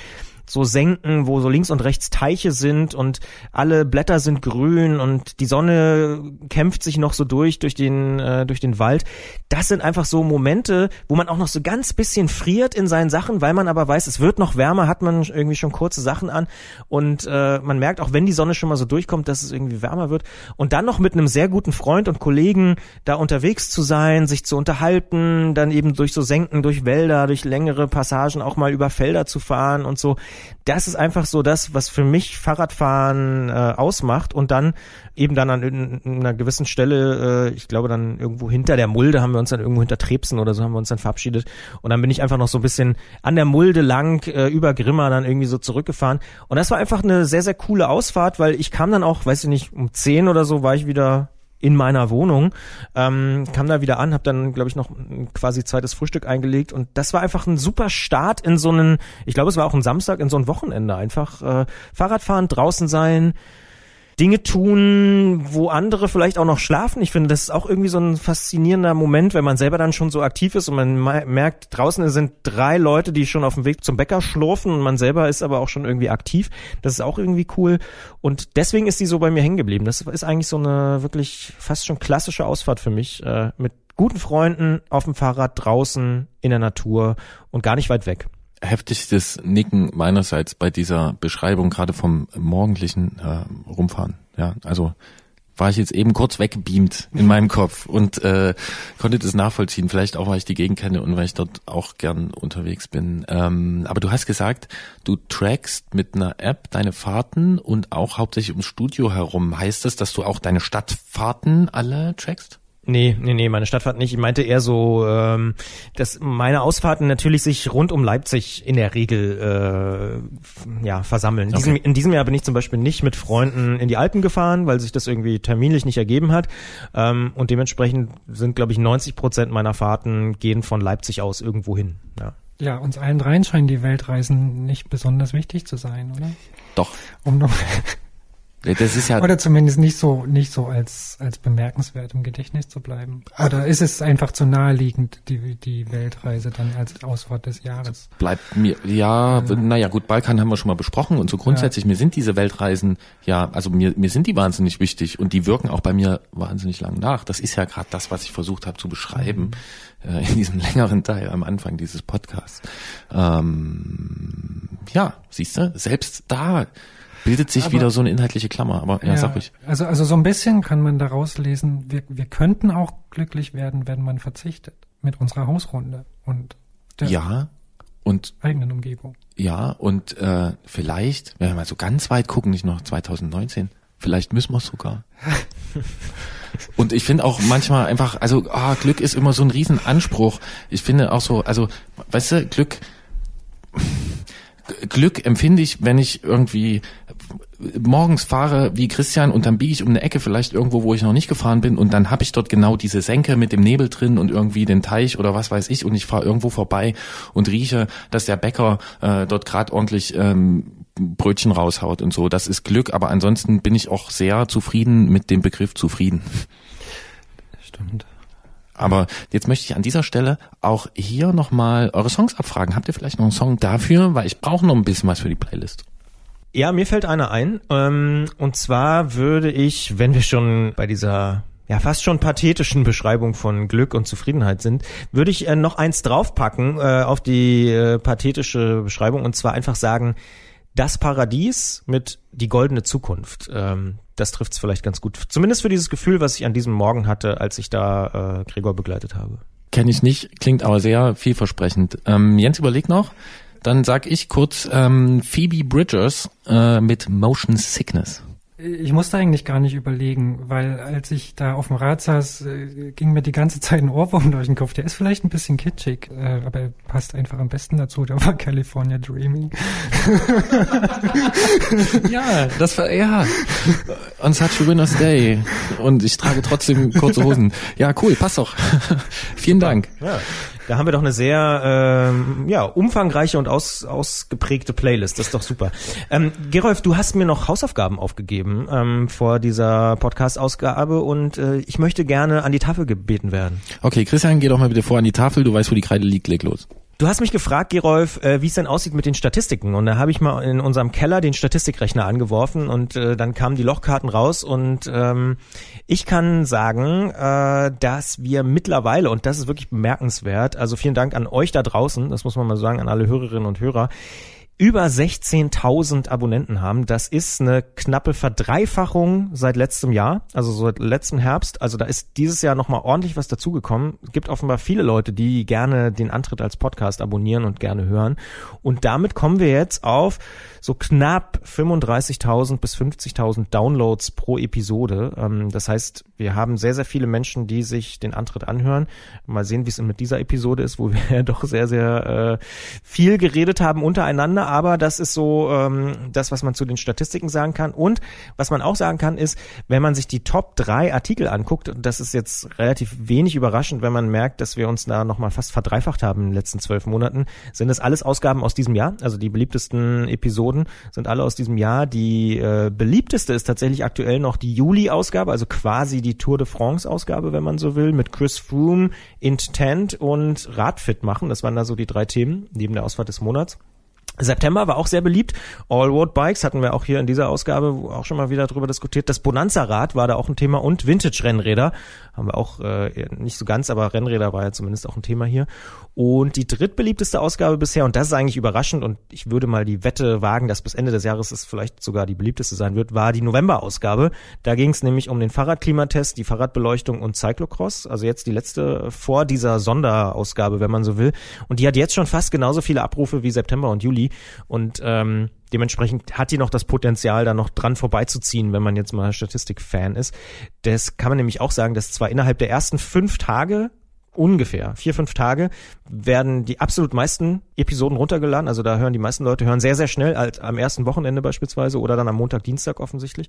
so Senken, wo so links und rechts Teiche sind und alle Blätter sind grün und die Sonne kämpft sich noch so durch durch den äh, durch den Wald. Das sind einfach so Momente, wo man auch noch so ganz bisschen friert in seinen Sachen, weil man aber weiß, es wird noch wärmer, hat man irgendwie schon kurze Sachen an und äh, man merkt auch, wenn die Sonne schon mal so durchkommt, dass es irgendwie wärmer wird und dann noch mit einem sehr guten Freund und Kollegen da unterwegs zu sein, sich zu unterhalten, dann eben durch so Senken, durch Wälder, durch längere Passagen auch mal über Felder zu fahren und so. Das ist einfach so das, was für mich Fahrradfahren äh, ausmacht und dann eben dann an einer gewissen Stelle, äh, ich glaube dann irgendwo hinter der Mulde haben wir uns dann irgendwo hinter Trebsen oder so haben wir uns dann verabschiedet und dann bin ich einfach noch so ein bisschen an der Mulde lang äh, über Grimma dann irgendwie so zurückgefahren und das war einfach eine sehr, sehr coole Ausfahrt, weil ich kam dann auch, weiß ich nicht, um zehn oder so war ich wieder in meiner Wohnung, ähm, kam da wieder an, habe dann, glaube ich, noch quasi zweites Frühstück eingelegt und das war einfach ein super Start in so einen, ich glaube, es war auch ein Samstag, in so ein Wochenende einfach äh, Fahrradfahren, draußen sein, Dinge tun, wo andere vielleicht auch noch schlafen. Ich finde, das ist auch irgendwie so ein faszinierender Moment, wenn man selber dann schon so aktiv ist und man merkt, draußen sind drei Leute, die schon auf dem Weg zum Bäcker schlurfen und man selber ist aber auch schon irgendwie aktiv. Das ist auch irgendwie cool. Und deswegen ist die so bei mir hängen geblieben. Das ist eigentlich so eine wirklich fast schon klassische Ausfahrt für mich äh, mit guten Freunden auf dem Fahrrad draußen in der Natur und gar nicht weit weg heftigstes Nicken meinerseits bei dieser Beschreibung gerade vom morgendlichen äh, Rumfahren. Ja, also war ich jetzt eben kurz weggebeamt in meinem Kopf und äh, konnte das nachvollziehen. Vielleicht auch, weil ich die Gegend kenne und weil ich dort auch gern unterwegs bin. Ähm, aber du hast gesagt, du trackst mit einer App deine Fahrten und auch hauptsächlich ums Studio herum. Heißt das, dass du auch deine Stadtfahrten alle trackst? Nee, nee, nee, meine Stadtfahrt nicht. Ich meinte eher so, ähm, dass meine Ausfahrten natürlich sich rund um Leipzig in der Regel äh, ja, versammeln. In, okay. diesem, in diesem Jahr bin ich zum Beispiel nicht mit Freunden in die Alpen gefahren, weil sich das irgendwie terminlich nicht ergeben hat. Ähm, und dementsprechend sind, glaube ich, 90 Prozent meiner Fahrten gehen von Leipzig aus irgendwo hin. Ja. Ja, uns allen dreien scheinen die Weltreisen nicht besonders wichtig zu sein, oder? Doch. Um noch das ist ja Oder zumindest nicht so, nicht so als, als bemerkenswert im Gedächtnis zu bleiben. Oder ist es einfach zu naheliegend, die, die Weltreise dann als Ausfahrt des Jahres? Bleibt mir, ja, ja. naja, gut, Balkan haben wir schon mal besprochen und so grundsätzlich, ja. mir sind diese Weltreisen, ja, also mir, mir sind die wahnsinnig wichtig und die wirken auch bei mir wahnsinnig lang nach. Das ist ja gerade das, was ich versucht habe zu beschreiben mhm. äh, in diesem längeren Teil am Anfang dieses Podcasts. Ähm, ja, siehst du, selbst da bildet sich aber, wieder so eine inhaltliche Klammer, aber ja, ja, sag ich. Also, also so ein bisschen kann man daraus lesen, wir, wir könnten auch glücklich werden, wenn man verzichtet mit unserer Hausrunde und der ja, und eigenen Umgebung. Ja, und äh, vielleicht, wenn wir mal so ganz weit gucken, nicht noch 2019, vielleicht müssen wir es sogar. Und ich finde auch manchmal einfach, also ah, Glück ist immer so ein Riesenanspruch. Ich finde auch so, also, weißt du, Glück, Glück empfinde ich, wenn ich irgendwie morgens fahre wie Christian und dann biege ich um eine Ecke vielleicht irgendwo, wo ich noch nicht gefahren bin und dann habe ich dort genau diese Senke mit dem Nebel drin und irgendwie den Teich oder was weiß ich und ich fahre irgendwo vorbei und rieche, dass der Bäcker äh, dort gerade ordentlich ähm, Brötchen raushaut und so. Das ist Glück, aber ansonsten bin ich auch sehr zufrieden mit dem Begriff zufrieden. Stimmt. Aber jetzt möchte ich an dieser Stelle auch hier nochmal eure Songs abfragen. Habt ihr vielleicht noch einen Song dafür? Weil ich brauche noch ein bisschen was für die Playlist. Ja, mir fällt einer ein. Ähm, und zwar würde ich, wenn wir schon bei dieser ja fast schon pathetischen Beschreibung von Glück und Zufriedenheit sind, würde ich äh, noch eins draufpacken äh, auf die äh, pathetische Beschreibung und zwar einfach sagen, das Paradies mit die goldene Zukunft. Ähm, das trifft's vielleicht ganz gut. Zumindest für dieses Gefühl, was ich an diesem Morgen hatte, als ich da äh, Gregor begleitet habe. Kenne ich nicht, klingt aber sehr vielversprechend. Ähm, Jens, überleg noch. Dann sag ich kurz ähm, Phoebe Bridgers äh, mit Motion Sickness. Ich musste eigentlich gar nicht überlegen, weil als ich da auf dem Rad saß, äh, ging mir die ganze Zeit ein Ohrwurm durch den Kopf. Der ist vielleicht ein bisschen kitschig, äh, aber er passt einfach am besten dazu. Der war California Dreaming. ja, das war ja on such a winner's day und ich trage trotzdem kurze Hosen. Ja, cool, passt doch. Vielen Dank. Ja. Da haben wir doch eine sehr ähm, ja, umfangreiche und aus, ausgeprägte Playlist. Das ist doch super. Ähm, Gerolf, du hast mir noch Hausaufgaben aufgegeben ähm, vor dieser Podcast-Ausgabe und äh, ich möchte gerne an die Tafel gebeten werden. Okay, Christian, geh doch mal bitte vor an die Tafel. Du weißt, wo die Kreide liegt. Leg los. Du hast mich gefragt, Gerolf, äh, wie es denn aussieht mit den Statistiken. Und da habe ich mal in unserem Keller den Statistikrechner angeworfen und äh, dann kamen die Lochkarten raus. Und ähm, ich kann sagen, äh, dass wir mittlerweile, und das ist wirklich bemerkenswert, also vielen Dank an euch da draußen, das muss man mal sagen, an alle Hörerinnen und Hörer, über 16.000 Abonnenten haben. Das ist eine knappe Verdreifachung seit letztem Jahr, also seit letztem Herbst. Also da ist dieses Jahr nochmal ordentlich was dazugekommen. Es gibt offenbar viele Leute, die gerne den Antritt als Podcast abonnieren und gerne hören. Und damit kommen wir jetzt auf so knapp 35.000 bis 50.000 Downloads pro Episode. Ähm, das heißt, wir haben sehr, sehr viele Menschen, die sich den Antritt anhören. Mal sehen, wie es mit dieser Episode ist, wo wir doch sehr, sehr äh, viel geredet haben untereinander aber das ist so ähm, das, was man zu den Statistiken sagen kann. Und was man auch sagen kann, ist, wenn man sich die Top 3 Artikel anguckt, das ist jetzt relativ wenig überraschend, wenn man merkt, dass wir uns da nochmal fast verdreifacht haben in den letzten zwölf Monaten, sind das alles Ausgaben aus diesem Jahr. Also die beliebtesten Episoden sind alle aus diesem Jahr. Die äh, beliebteste ist tatsächlich aktuell noch die Juli-Ausgabe, also quasi die Tour de France-Ausgabe, wenn man so will, mit Chris Froome, Intent und Radfit machen. Das waren da so die drei Themen neben der Ausfahrt des Monats. September war auch sehr beliebt. All Road Bikes hatten wir auch hier in dieser Ausgabe auch schon mal wieder drüber diskutiert. Das Bonanza-Rad war da auch ein Thema und Vintage-Rennräder haben wir auch äh, nicht so ganz, aber Rennräder war ja zumindest auch ein Thema hier. Und die drittbeliebteste Ausgabe bisher, und das ist eigentlich überraschend, und ich würde mal die Wette wagen, dass bis Ende des Jahres es vielleicht sogar die beliebteste sein wird, war die November-Ausgabe. Da ging es nämlich um den Fahrradklimatest, die Fahrradbeleuchtung und Cyclocross. Also jetzt die letzte vor dieser Sonderausgabe, wenn man so will. Und die hat jetzt schon fast genauso viele Abrufe wie September und Juli. Und ähm, dementsprechend hat die noch das Potenzial, da noch dran vorbeizuziehen, wenn man jetzt mal Statistik-Fan ist. Das kann man nämlich auch sagen, dass zwar innerhalb der ersten fünf Tage ungefähr vier, fünf Tage werden die absolut meisten Episoden runtergeladen. Also da hören die meisten Leute hören sehr, sehr schnell, als am ersten Wochenende beispielsweise oder dann am Montag, Dienstag offensichtlich.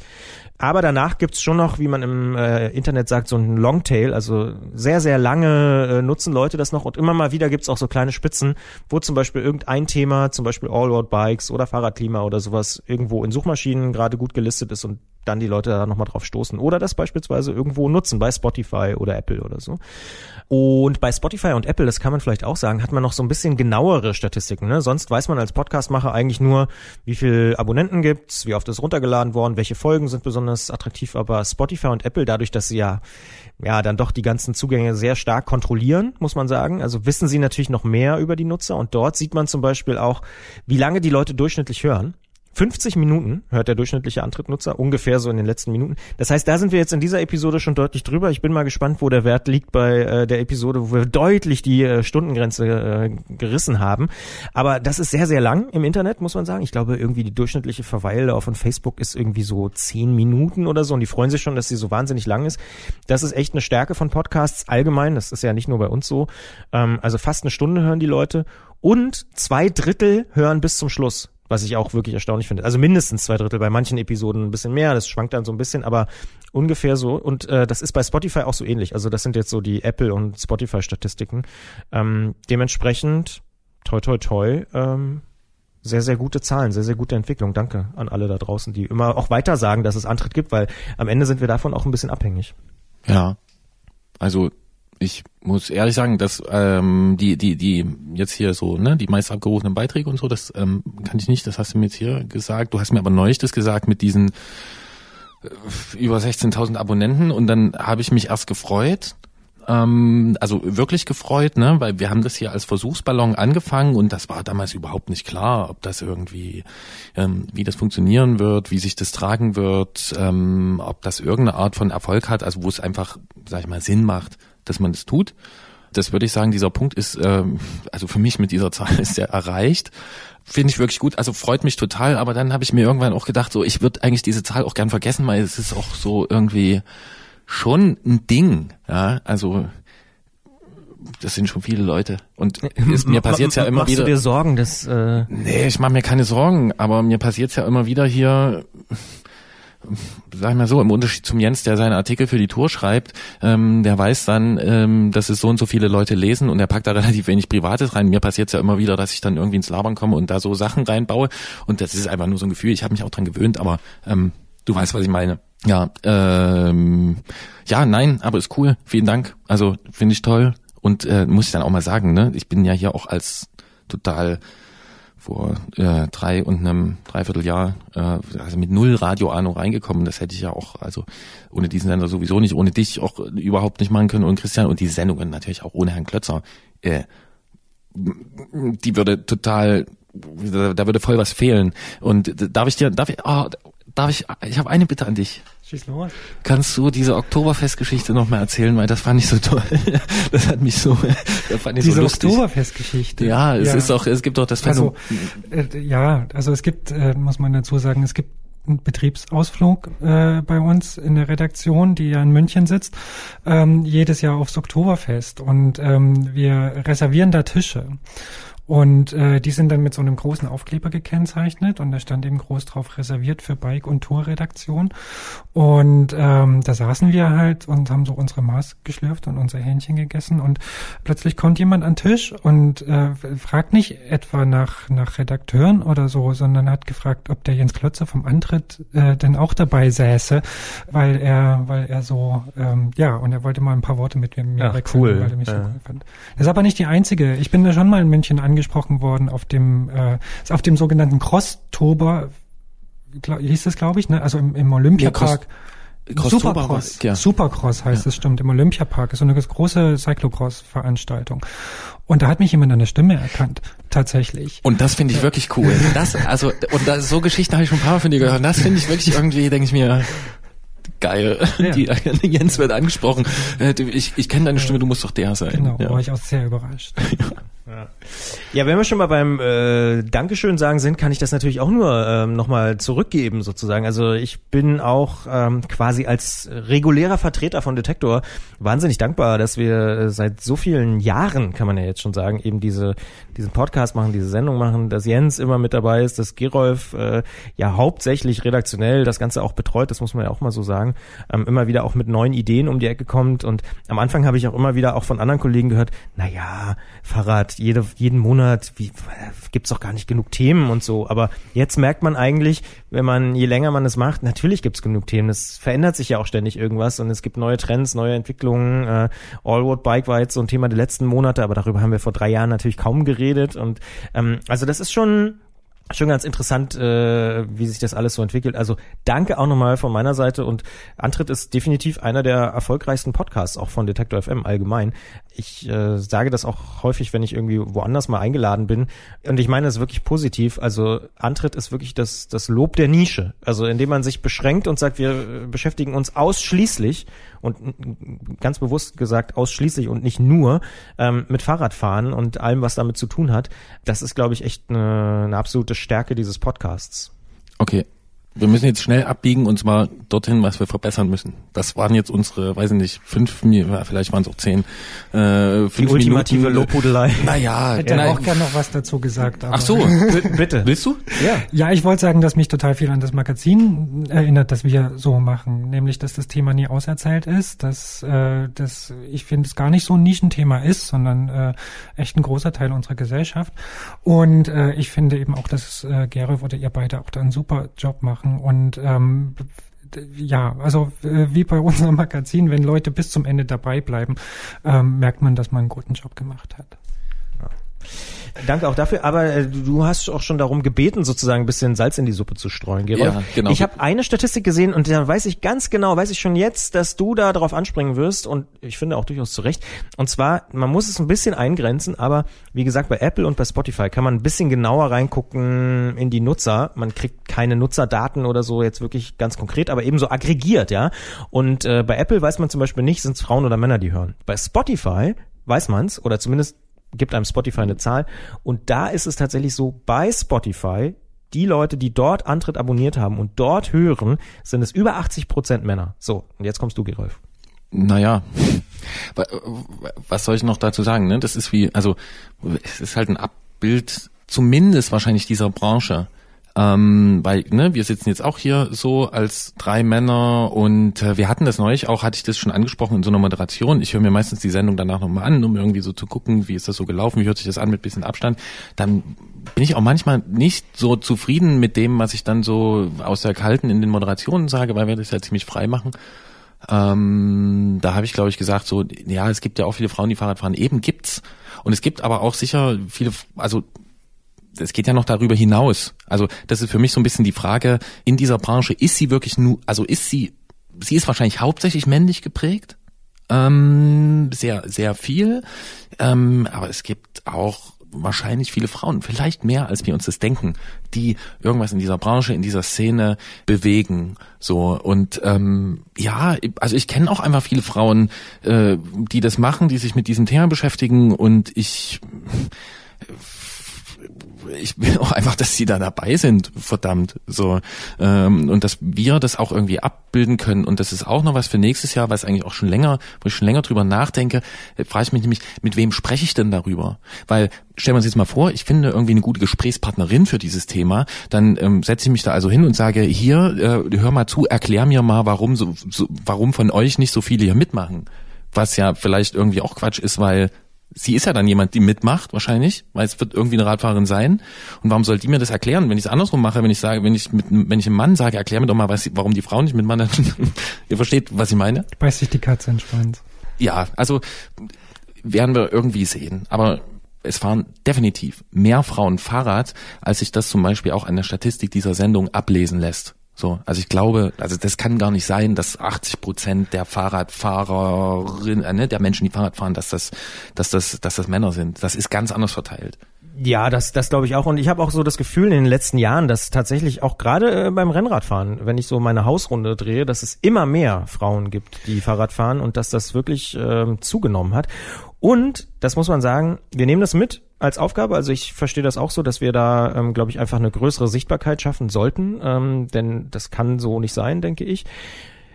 Aber danach gibt's schon noch, wie man im äh, Internet sagt, so ein Longtail. Also sehr, sehr lange äh, nutzen Leute das noch und immer mal wieder gibt's auch so kleine Spitzen, wo zum Beispiel irgendein Thema, zum Beispiel All-Road-Bikes oder Fahrradklima oder sowas irgendwo in Suchmaschinen gerade gut gelistet ist und dann die Leute da nochmal drauf stoßen oder das beispielsweise irgendwo nutzen bei Spotify oder Apple oder so. Und bei Spotify und Apple, das kann man vielleicht auch sagen, hat man noch so ein bisschen genauere Statistiken. Ne? Sonst weiß man als Podcastmacher eigentlich nur, wie viel Abonnenten gibt's, wie oft ist runtergeladen worden, welche Folgen sind besonders attraktiv. Aber Spotify und Apple, dadurch, dass sie ja ja dann doch die ganzen Zugänge sehr stark kontrollieren, muss man sagen. Also wissen sie natürlich noch mehr über die Nutzer und dort sieht man zum Beispiel auch, wie lange die Leute durchschnittlich hören. 50 Minuten hört der durchschnittliche Antrittnutzer, ungefähr so in den letzten Minuten. Das heißt, da sind wir jetzt in dieser Episode schon deutlich drüber. Ich bin mal gespannt, wo der Wert liegt bei äh, der Episode, wo wir deutlich die äh, Stundengrenze äh, gerissen haben. Aber das ist sehr, sehr lang im Internet, muss man sagen. Ich glaube, irgendwie die durchschnittliche Verweildauer von Facebook ist irgendwie so 10 Minuten oder so. Und die freuen sich schon, dass sie so wahnsinnig lang ist. Das ist echt eine Stärke von Podcasts allgemein. Das ist ja nicht nur bei uns so. Ähm, also fast eine Stunde hören die Leute. Und zwei Drittel hören bis zum Schluss was ich auch wirklich erstaunlich finde. Also mindestens zwei Drittel, bei manchen Episoden ein bisschen mehr, das schwankt dann so ein bisschen, aber ungefähr so. Und äh, das ist bei Spotify auch so ähnlich. Also das sind jetzt so die Apple und Spotify-Statistiken. Ähm, dementsprechend, toi toi toi, ähm, sehr, sehr gute Zahlen, sehr, sehr gute Entwicklung. Danke an alle da draußen, die immer auch weiter sagen, dass es Antritt gibt, weil am Ende sind wir davon auch ein bisschen abhängig. Ja, also ich muss ehrlich sagen, dass ähm, die die die jetzt hier so ne die meist abgerufenen Beiträge und so, das ähm, kann ich nicht. Das hast du mir jetzt hier gesagt. Du hast mir aber neulich das gesagt mit diesen äh, über 16.000 Abonnenten und dann habe ich mich erst gefreut. Ähm, also wirklich gefreut, ne, weil wir haben das hier als Versuchsballon angefangen und das war damals überhaupt nicht klar, ob das irgendwie, ähm, wie das funktionieren wird, wie sich das tragen wird, ähm, ob das irgendeine Art von Erfolg hat, also wo es einfach, sag ich mal, Sinn macht, dass man das tut. Das würde ich sagen, dieser Punkt ist, ähm, also für mich mit dieser Zahl ist der erreicht. Finde ich wirklich gut, also freut mich total, aber dann habe ich mir irgendwann auch gedacht, so ich würde eigentlich diese Zahl auch gern vergessen, weil es ist auch so irgendwie schon ein Ding, ja, also das sind schon viele Leute und es, mir passiert ja immer Machst wieder. du dir Sorgen, dass äh Nee, ich mache mir keine Sorgen, aber mir passiert ja immer wieder hier sag ich mal so, im Unterschied zum Jens, der seine Artikel für die Tour schreibt, ähm, der weiß dann, ähm, dass es so und so viele Leute lesen und er packt da relativ wenig Privates rein. Mir passiert es ja immer wieder, dass ich dann irgendwie ins Labern komme und da so Sachen reinbaue und das ist einfach nur so ein Gefühl, ich habe mich auch dran gewöhnt, aber ähm, du weißt, was ich meine. Ja, ähm, ja, nein, aber ist cool. Vielen Dank. Also finde ich toll und äh, muss ich dann auch mal sagen, ne, ich bin ja hier auch als total vor äh, drei und einem Dreivierteljahr, äh, also mit null Radioahnung reingekommen. Das hätte ich ja auch, also ohne diesen Sender sowieso nicht, ohne dich auch überhaupt nicht machen können und Christian und die Sendungen natürlich auch ohne Herrn Klötzer. Äh, die würde total, da würde voll was fehlen. Und darf ich dir, darf ich, oh, darf ich, ich habe eine Bitte an dich. Schieß los. Kannst du diese Oktoberfestgeschichte noch mal erzählen, weil das fand ich so toll. Das hat mich so, das fand ich diese so lustig. Oktoberfestgeschichte. Ja, es ist auch, es gibt auch das Phänomen. Also, äh, ja, also es gibt, äh, muss man dazu sagen, es gibt einen Betriebsausflug äh, bei uns in der Redaktion, die ja in München sitzt, ähm, jedes Jahr aufs Oktoberfest und ähm, wir reservieren da Tische. Und äh, die sind dann mit so einem großen Aufkleber gekennzeichnet und da stand eben groß drauf reserviert für Bike- und Tourredaktion. Und ähm, da saßen wir halt und haben so unsere Maß geschlürft und unser Hähnchen gegessen und plötzlich kommt jemand an den Tisch und äh, fragt nicht etwa nach, nach Redakteuren oder so, sondern hat gefragt, ob der Jens Klötzer vom Antritt äh, denn auch dabei säße, weil er, weil er so, ähm, ja, und er wollte mal ein paar Worte mit mir Ach, wechseln, cool. weil er mich so Ja. cool fand. Das ist aber nicht die einzige. Ich bin da schon mal in München angesprochen worden auf dem, äh, auf dem sogenannten Crosstober, glaub, hieß das, glaube ich, ne? Also im, im Olympiapark. Crosstober Supercross. war- ja. Supercross heißt es, stimmt, im Olympiapark. Ist so eine große Cyclocross-Veranstaltung. Und da hat mich jemand an der Stimme erkannt, tatsächlich. Und das finde ich wirklich cool. Das, also, und das, so Geschichten habe ich schon ein paar Mal von dir gehört. Und das finde ich wirklich irgendwie, denke ich mir, geil. Ja. Die, Jens wird angesprochen. Äh, Ich, ich kenne deine Stimme, du musst doch der sein. Genau, ja. war ich auch sehr überrascht. Ja, wenn wir schon mal beim äh, Dankeschön sagen sind, kann ich das natürlich auch nur ähm, nochmal zurückgeben sozusagen. Also ich bin auch ähm, quasi als regulärer Vertreter von Detektor wahnsinnig dankbar, dass wir äh, seit so vielen Jahren, kann man ja jetzt schon sagen, eben diese diesen Podcast machen, diese Sendung machen, dass Jens immer mit dabei ist, dass Gerolf äh, ja hauptsächlich redaktionell das Ganze auch betreut, das muss man ja auch mal so sagen, ähm, immer wieder auch mit neuen Ideen um die Ecke kommt und am Anfang habe ich auch immer wieder auch von anderen Kollegen gehört, na ja, Fahrrad, jede, jeden Monat, wie, gibt's doch gar nicht genug Themen und so, aber jetzt merkt man eigentlich, wenn man, je länger man es macht, natürlich gibt's genug Themen, es verändert sich ja auch ständig irgendwas und es gibt neue Trends, neue Entwicklungen, äh, Allroad Bike war jetzt so ein Thema der letzten Monate, aber darüber haben wir vor drei Jahren natürlich kaum geredet. Und ähm, also das ist schon Schon ganz interessant, äh, wie sich das alles so entwickelt. Also danke auch nochmal von meiner Seite und Antritt ist definitiv einer der erfolgreichsten Podcasts, auch von Detektor FM allgemein. Ich äh, sage das auch häufig, wenn ich irgendwie woanders mal eingeladen bin. Und ich meine das wirklich positiv. Also Antritt ist wirklich das, das Lob der Nische. Also indem man sich beschränkt und sagt, wir äh, beschäftigen uns ausschließlich und ganz bewusst gesagt ausschließlich und nicht nur ähm, mit Fahrradfahren und allem, was damit zu tun hat. Das ist, glaube ich, echt eine, eine absolute Stärke dieses Podcasts. Okay. Wir müssen jetzt schnell abbiegen und zwar dorthin, was wir verbessern müssen. Das waren jetzt unsere, weiß ich nicht, fünf, vielleicht waren es auch zehn, äh, fünf Die ultimative Minuten. Lobhudelei. Naja, Hätte nein. auch gern noch was dazu gesagt. Aber Ach so, Bitte. willst du? Ja. Ja, ich wollte sagen, dass mich total viel an das Magazin erinnert, das wir so machen. Nämlich, dass das Thema nie auserzählt ist, dass, äh, dass ich finde, es gar nicht so ein Nischenthema ist, sondern äh, echt ein großer Teil unserer Gesellschaft. Und äh, ich finde eben auch, dass äh, Gerolf oder ihr beide auch da einen super Job machen. Und ähm, ja, also äh, wie bei unserem Magazin, wenn Leute bis zum Ende dabei bleiben, ähm, merkt man, dass man einen guten Job gemacht hat. Danke auch dafür, aber äh, du hast auch schon darum gebeten, sozusagen ein bisschen Salz in die Suppe zu streuen, Gerolf. Ja, genau. Ich habe eine Statistik gesehen und da weiß ich ganz genau, weiß ich schon jetzt, dass du da drauf anspringen wirst und ich finde auch durchaus zu Recht. Und zwar, man muss es ein bisschen eingrenzen, aber wie gesagt, bei Apple und bei Spotify kann man ein bisschen genauer reingucken in die Nutzer. Man kriegt keine Nutzerdaten oder so jetzt wirklich ganz konkret, aber ebenso aggregiert, ja. Und äh, bei Apple weiß man zum Beispiel nicht, sind es Frauen oder Männer, die hören. Bei Spotify weiß man's oder zumindest gibt einem Spotify eine Zahl. Und da ist es tatsächlich so, bei Spotify, die Leute, die dort Antritt abonniert haben und dort hören, sind es über 80 Prozent Männer. So, und jetzt kommst du, Gerolf. Naja, wa- was soll ich noch dazu sagen? Ne? Das ist wie, also es ist halt ein Abbild zumindest wahrscheinlich dieser Branche. Ähm, weil, ne, wir sitzen jetzt auch hier so als drei Männer und äh, wir hatten das neulich auch, hatte ich das schon angesprochen in so einer Moderation. Ich höre mir meistens die Sendung danach nochmal an, um irgendwie so zu gucken, wie ist das so gelaufen, wie hört sich das an mit bisschen Abstand. Dann bin ich auch manchmal nicht so zufrieden mit dem, was ich dann so aus der Kalten in den Moderationen sage, weil wir das ja ziemlich frei machen. Ähm, da habe ich, glaube ich, gesagt, so, ja, es gibt ja auch viele Frauen, die Fahrrad fahren. Eben gibt's. Und es gibt aber auch sicher viele, also es geht ja noch darüber hinaus. Also das ist für mich so ein bisschen die Frage, in dieser Branche, ist sie wirklich nur, also ist sie, sie ist wahrscheinlich hauptsächlich männlich geprägt, ähm, sehr, sehr viel, ähm, aber es gibt auch wahrscheinlich viele Frauen, vielleicht mehr als wir uns das denken, die irgendwas in dieser Branche, in dieser Szene bewegen. So und ähm, ja, also ich kenne auch einfach viele Frauen, äh, die das machen, die sich mit diesem Thema beschäftigen und ich ich will auch einfach, dass sie da dabei sind, verdammt. So ähm, und dass wir das auch irgendwie abbilden können. Und das ist auch noch was für nächstes Jahr, was eigentlich auch schon länger, wo ich schon länger drüber nachdenke, äh, frage ich mich nämlich, mit wem spreche ich denn darüber? Weil stellen wir uns jetzt mal vor, ich finde irgendwie eine gute Gesprächspartnerin für dieses Thema, dann ähm, setze ich mich da also hin und sage, hier, äh, hör mal zu, erklär mir mal, warum so, so, warum von euch nicht so viele hier mitmachen. Was ja vielleicht irgendwie auch Quatsch ist, weil sie ist ja dann jemand, die mitmacht, wahrscheinlich, weil es wird irgendwie eine Radfahrerin sein. Und warum soll die mir das erklären, wenn ich es andersrum mache, wenn ich sage, wenn ich mit, wenn ich einem Mann sage, erklär mir doch mal, was, warum die Frau nicht mitmacht, ihr versteht, was ich meine? Beißt sich die Katze Schwanz. Ja, also werden wir irgendwie sehen. Aber es fahren definitiv mehr Frauen Fahrrad, als sich das zum Beispiel auch an der Statistik dieser Sendung ablesen lässt. So, also ich glaube, also das kann gar nicht sein, dass 80 Prozent der Fahrradfahrerinnen, äh, ne, der Menschen, die Fahrrad fahren, dass das, dass das, dass das Männer sind. Das ist ganz anders verteilt. Ja, das, das glaube ich auch. Und ich habe auch so das Gefühl in den letzten Jahren, dass tatsächlich auch gerade äh, beim Rennradfahren, wenn ich so meine Hausrunde drehe, dass es immer mehr Frauen gibt, die Fahrrad fahren und dass das wirklich ähm, zugenommen hat. Und, das muss man sagen, wir nehmen das mit als Aufgabe. Also ich verstehe das auch so, dass wir da, ähm, glaube ich, einfach eine größere Sichtbarkeit schaffen sollten. Ähm, denn das kann so nicht sein, denke ich.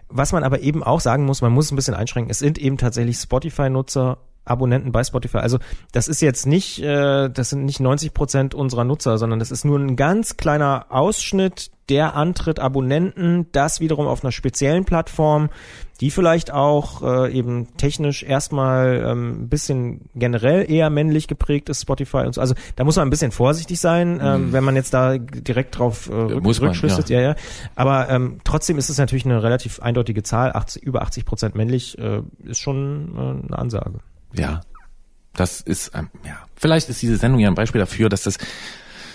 Was man aber eben auch sagen muss, man muss ein bisschen einschränken. Es sind eben tatsächlich Spotify-Nutzer Abonnenten bei Spotify. Also das ist jetzt nicht, äh, das sind nicht 90 Prozent unserer Nutzer, sondern das ist nur ein ganz kleiner Ausschnitt der Antritt Abonnenten, das wiederum auf einer speziellen Plattform, die vielleicht auch äh, eben technisch erstmal ähm, ein bisschen generell eher männlich geprägt ist, Spotify und so. Also da muss man ein bisschen vorsichtig sein, ähm, mhm. wenn man jetzt da direkt drauf äh, rück, muss man, Ja. ja, ja. Aber ähm, trotzdem ist es natürlich eine relativ eindeutige Zahl. 80, über 80 Prozent männlich äh, ist schon äh, eine Ansage. Ja, das ist, ähm, ja, vielleicht ist diese Sendung ja ein Beispiel dafür, dass das,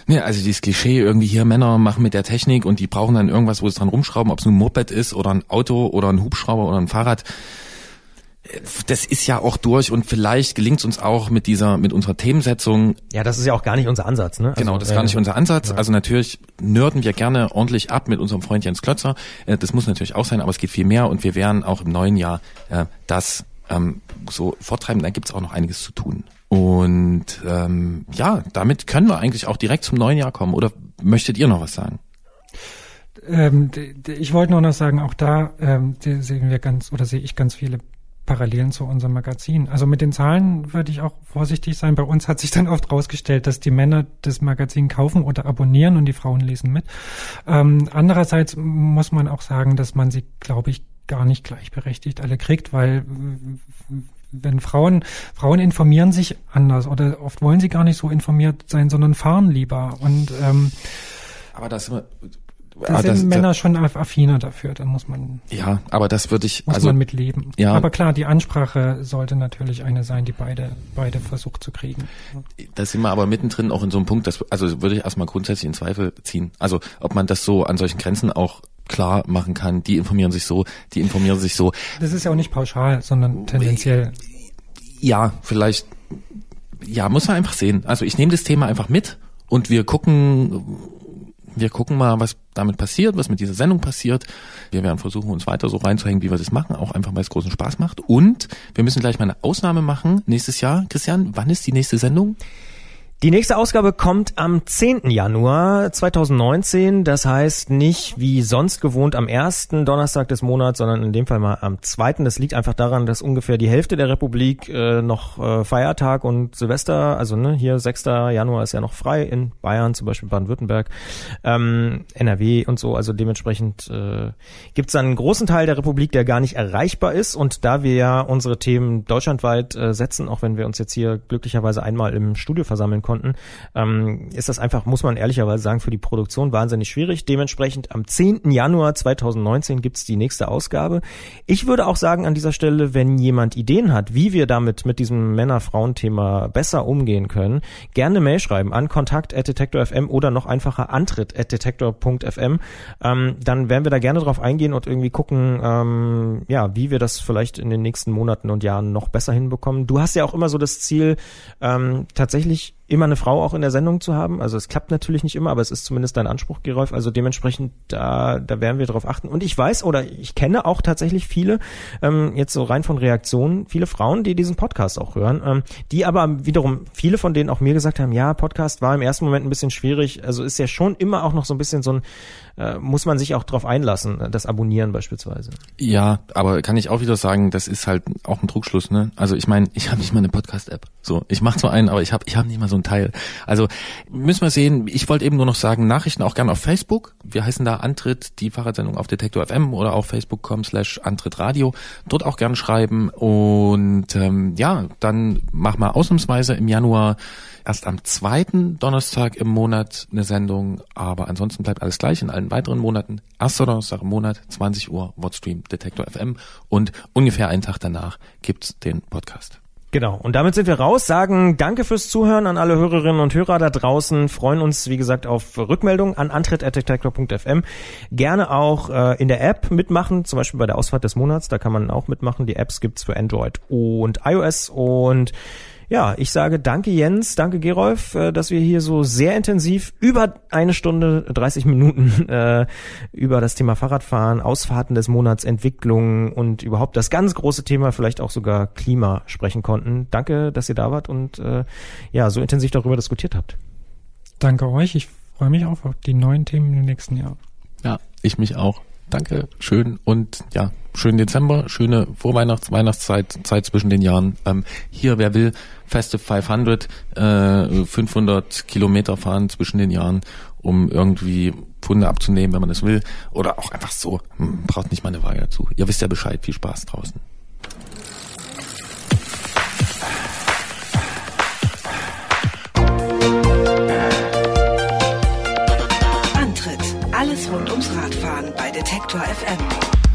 ne, also dieses Klischee irgendwie hier Männer machen mit der Technik und die brauchen dann irgendwas, wo sie dran rumschrauben, ob es ein Moped ist oder ein Auto oder ein Hubschrauber oder ein Fahrrad. Das ist ja auch durch und vielleicht gelingt es uns auch mit dieser, mit unserer Themensetzung. Ja, das ist ja auch gar nicht unser Ansatz, ne? Also, genau, das ist gar nicht unser Ansatz. Ja. Also natürlich nörden wir gerne ordentlich ab mit unserem Freund Jens Klötzer. Äh, das muss natürlich auch sein, aber es geht viel mehr und wir werden auch im neuen Jahr äh, das ähm, so forttreiben, dann gibt es auch noch einiges zu tun. Und ähm, ja, damit können wir eigentlich auch direkt zum neuen Jahr kommen. Oder möchtet ihr noch was sagen? Ähm, ich wollte nur noch sagen, auch da ähm, sehen wir ganz oder sehe ich ganz viele Parallelen zu unserem Magazin. Also mit den Zahlen würde ich auch vorsichtig sein. Bei uns hat sich dann oft rausgestellt, dass die Männer das Magazin kaufen oder abonnieren und die Frauen lesen mit. Ähm, andererseits muss man auch sagen, dass man sie, glaube ich, gar nicht gleichberechtigt alle kriegt, weil wenn Frauen, Frauen informieren sich anders oder oft wollen sie gar nicht so informiert sein, sondern fahren lieber und ähm, aber das da sind das, Männer das, schon affiner dafür, da muss man. Ja, aber das würde ich. Muss also, man mitleben. Ja. Aber klar, die Ansprache sollte natürlich eine sein, die beide, beide versucht zu kriegen. Da sind wir aber mittendrin auch in so einem Punkt, das, also würde ich erstmal grundsätzlich in Zweifel ziehen. Also, ob man das so an solchen Grenzen auch klar machen kann. Die informieren sich so, die informieren sich so. Das ist ja auch nicht pauschal, sondern tendenziell. Ja, vielleicht, ja, muss man einfach sehen. Also ich nehme das Thema einfach mit und wir gucken, wir gucken mal, was damit passiert, was mit dieser Sendung passiert. Wir werden versuchen, uns weiter so reinzuhängen, wie wir das machen, auch einfach, weil es großen Spaß macht. Und wir müssen gleich mal eine Ausnahme machen nächstes Jahr. Christian, wann ist die nächste Sendung? Die nächste Ausgabe kommt am 10. Januar 2019. Das heißt nicht wie sonst gewohnt am ersten Donnerstag des Monats, sondern in dem Fall mal am zweiten. Das liegt einfach daran, dass ungefähr die Hälfte der Republik äh, noch äh, Feiertag und Silvester, also ne, hier 6. Januar ist ja noch frei in Bayern, zum Beispiel Baden-Württemberg, ähm, NRW und so. Also dementsprechend äh, gibt es einen großen Teil der Republik, der gar nicht erreichbar ist. Und da wir ja unsere Themen deutschlandweit äh, setzen, auch wenn wir uns jetzt hier glücklicherweise einmal im Studio versammeln konnten, ähm, ist das einfach, muss man ehrlicherweise sagen, für die Produktion wahnsinnig schwierig. Dementsprechend am 10. Januar 2019 gibt's die nächste Ausgabe. Ich würde auch sagen an dieser Stelle, wenn jemand Ideen hat, wie wir damit mit diesem Männer-Frauen-Thema besser umgehen können, gerne Mail schreiben an kontakt.detektor.fm oder noch einfacher antritt.detektor.fm. Ähm, dann werden wir da gerne drauf eingehen und irgendwie gucken, ähm, ja, wie wir das vielleicht in den nächsten Monaten und Jahren noch besser hinbekommen. Du hast ja auch immer so das Ziel, ähm, tatsächlich immer eine Frau auch in der Sendung zu haben. Also es klappt natürlich nicht immer, aber es ist zumindest dein Anspruch, Gerolf. Also dementsprechend, da, da werden wir drauf achten. Und ich weiß oder ich kenne auch tatsächlich viele, ähm, jetzt so rein von Reaktionen, viele Frauen, die diesen Podcast auch hören, ähm, die aber wiederum, viele von denen auch mir gesagt haben, ja, Podcast war im ersten Moment ein bisschen schwierig. Also ist ja schon immer auch noch so ein bisschen so ein, äh, muss man sich auch drauf einlassen, das Abonnieren beispielsweise. Ja, aber kann ich auch wieder sagen, das ist halt auch ein Druckschluss, ne? Also ich meine, ich habe nicht mal eine Podcast-App. So, ich mache zwar einen, aber ich habe ich hab nicht mal so ein Teil. Also müssen wir sehen, ich wollte eben nur noch sagen, Nachrichten auch gerne auf Facebook. Wir heißen da Antritt, die Fahrradsendung auf Detektor FM oder auf facebook.com slash Antritt Radio. Dort auch gerne schreiben und ähm, ja, dann mach mal ausnahmsweise im Januar erst am zweiten Donnerstag im Monat eine Sendung, aber ansonsten bleibt alles gleich in allen weiteren Monaten. Erster Donnerstag im Monat, 20 Uhr, Wordstream Detektor FM und ungefähr einen Tag danach gibt's den Podcast. Genau. Und damit sind wir raus, sagen Danke fürs Zuhören an alle Hörerinnen und Hörer da draußen, freuen uns, wie gesagt, auf Rückmeldungen an antritt.detektor.fm. Gerne auch äh, in der App mitmachen, zum Beispiel bei der Ausfahrt des Monats, da kann man auch mitmachen. Die Apps gibt's für Android und iOS und ja, ich sage danke Jens, danke Gerolf, äh, dass wir hier so sehr intensiv über eine Stunde 30 Minuten äh, über das Thema Fahrradfahren, Ausfahrten des Monats, Entwicklung und überhaupt das ganz große Thema, vielleicht auch sogar Klima sprechen konnten. Danke, dass ihr da wart und äh, ja, so intensiv darüber diskutiert habt. Danke euch. Ich freue mich auch auf die neuen Themen im nächsten Jahr. Ja, ich mich auch. Danke, schön und ja, schönen Dezember, schöne Vorweihnachts-, Weihnachtszeit, Zeit zwischen den Jahren. Ähm, hier, wer will, Festive 500, äh, 500 Kilometer fahren zwischen den Jahren, um irgendwie Pfunde abzunehmen, wenn man das will. Oder auch einfach so, hm, braucht nicht mal eine Waage dazu. Ihr wisst ja Bescheid, viel Spaß draußen. Antritt. Alles rund ums Radfahren bei Detektor FM.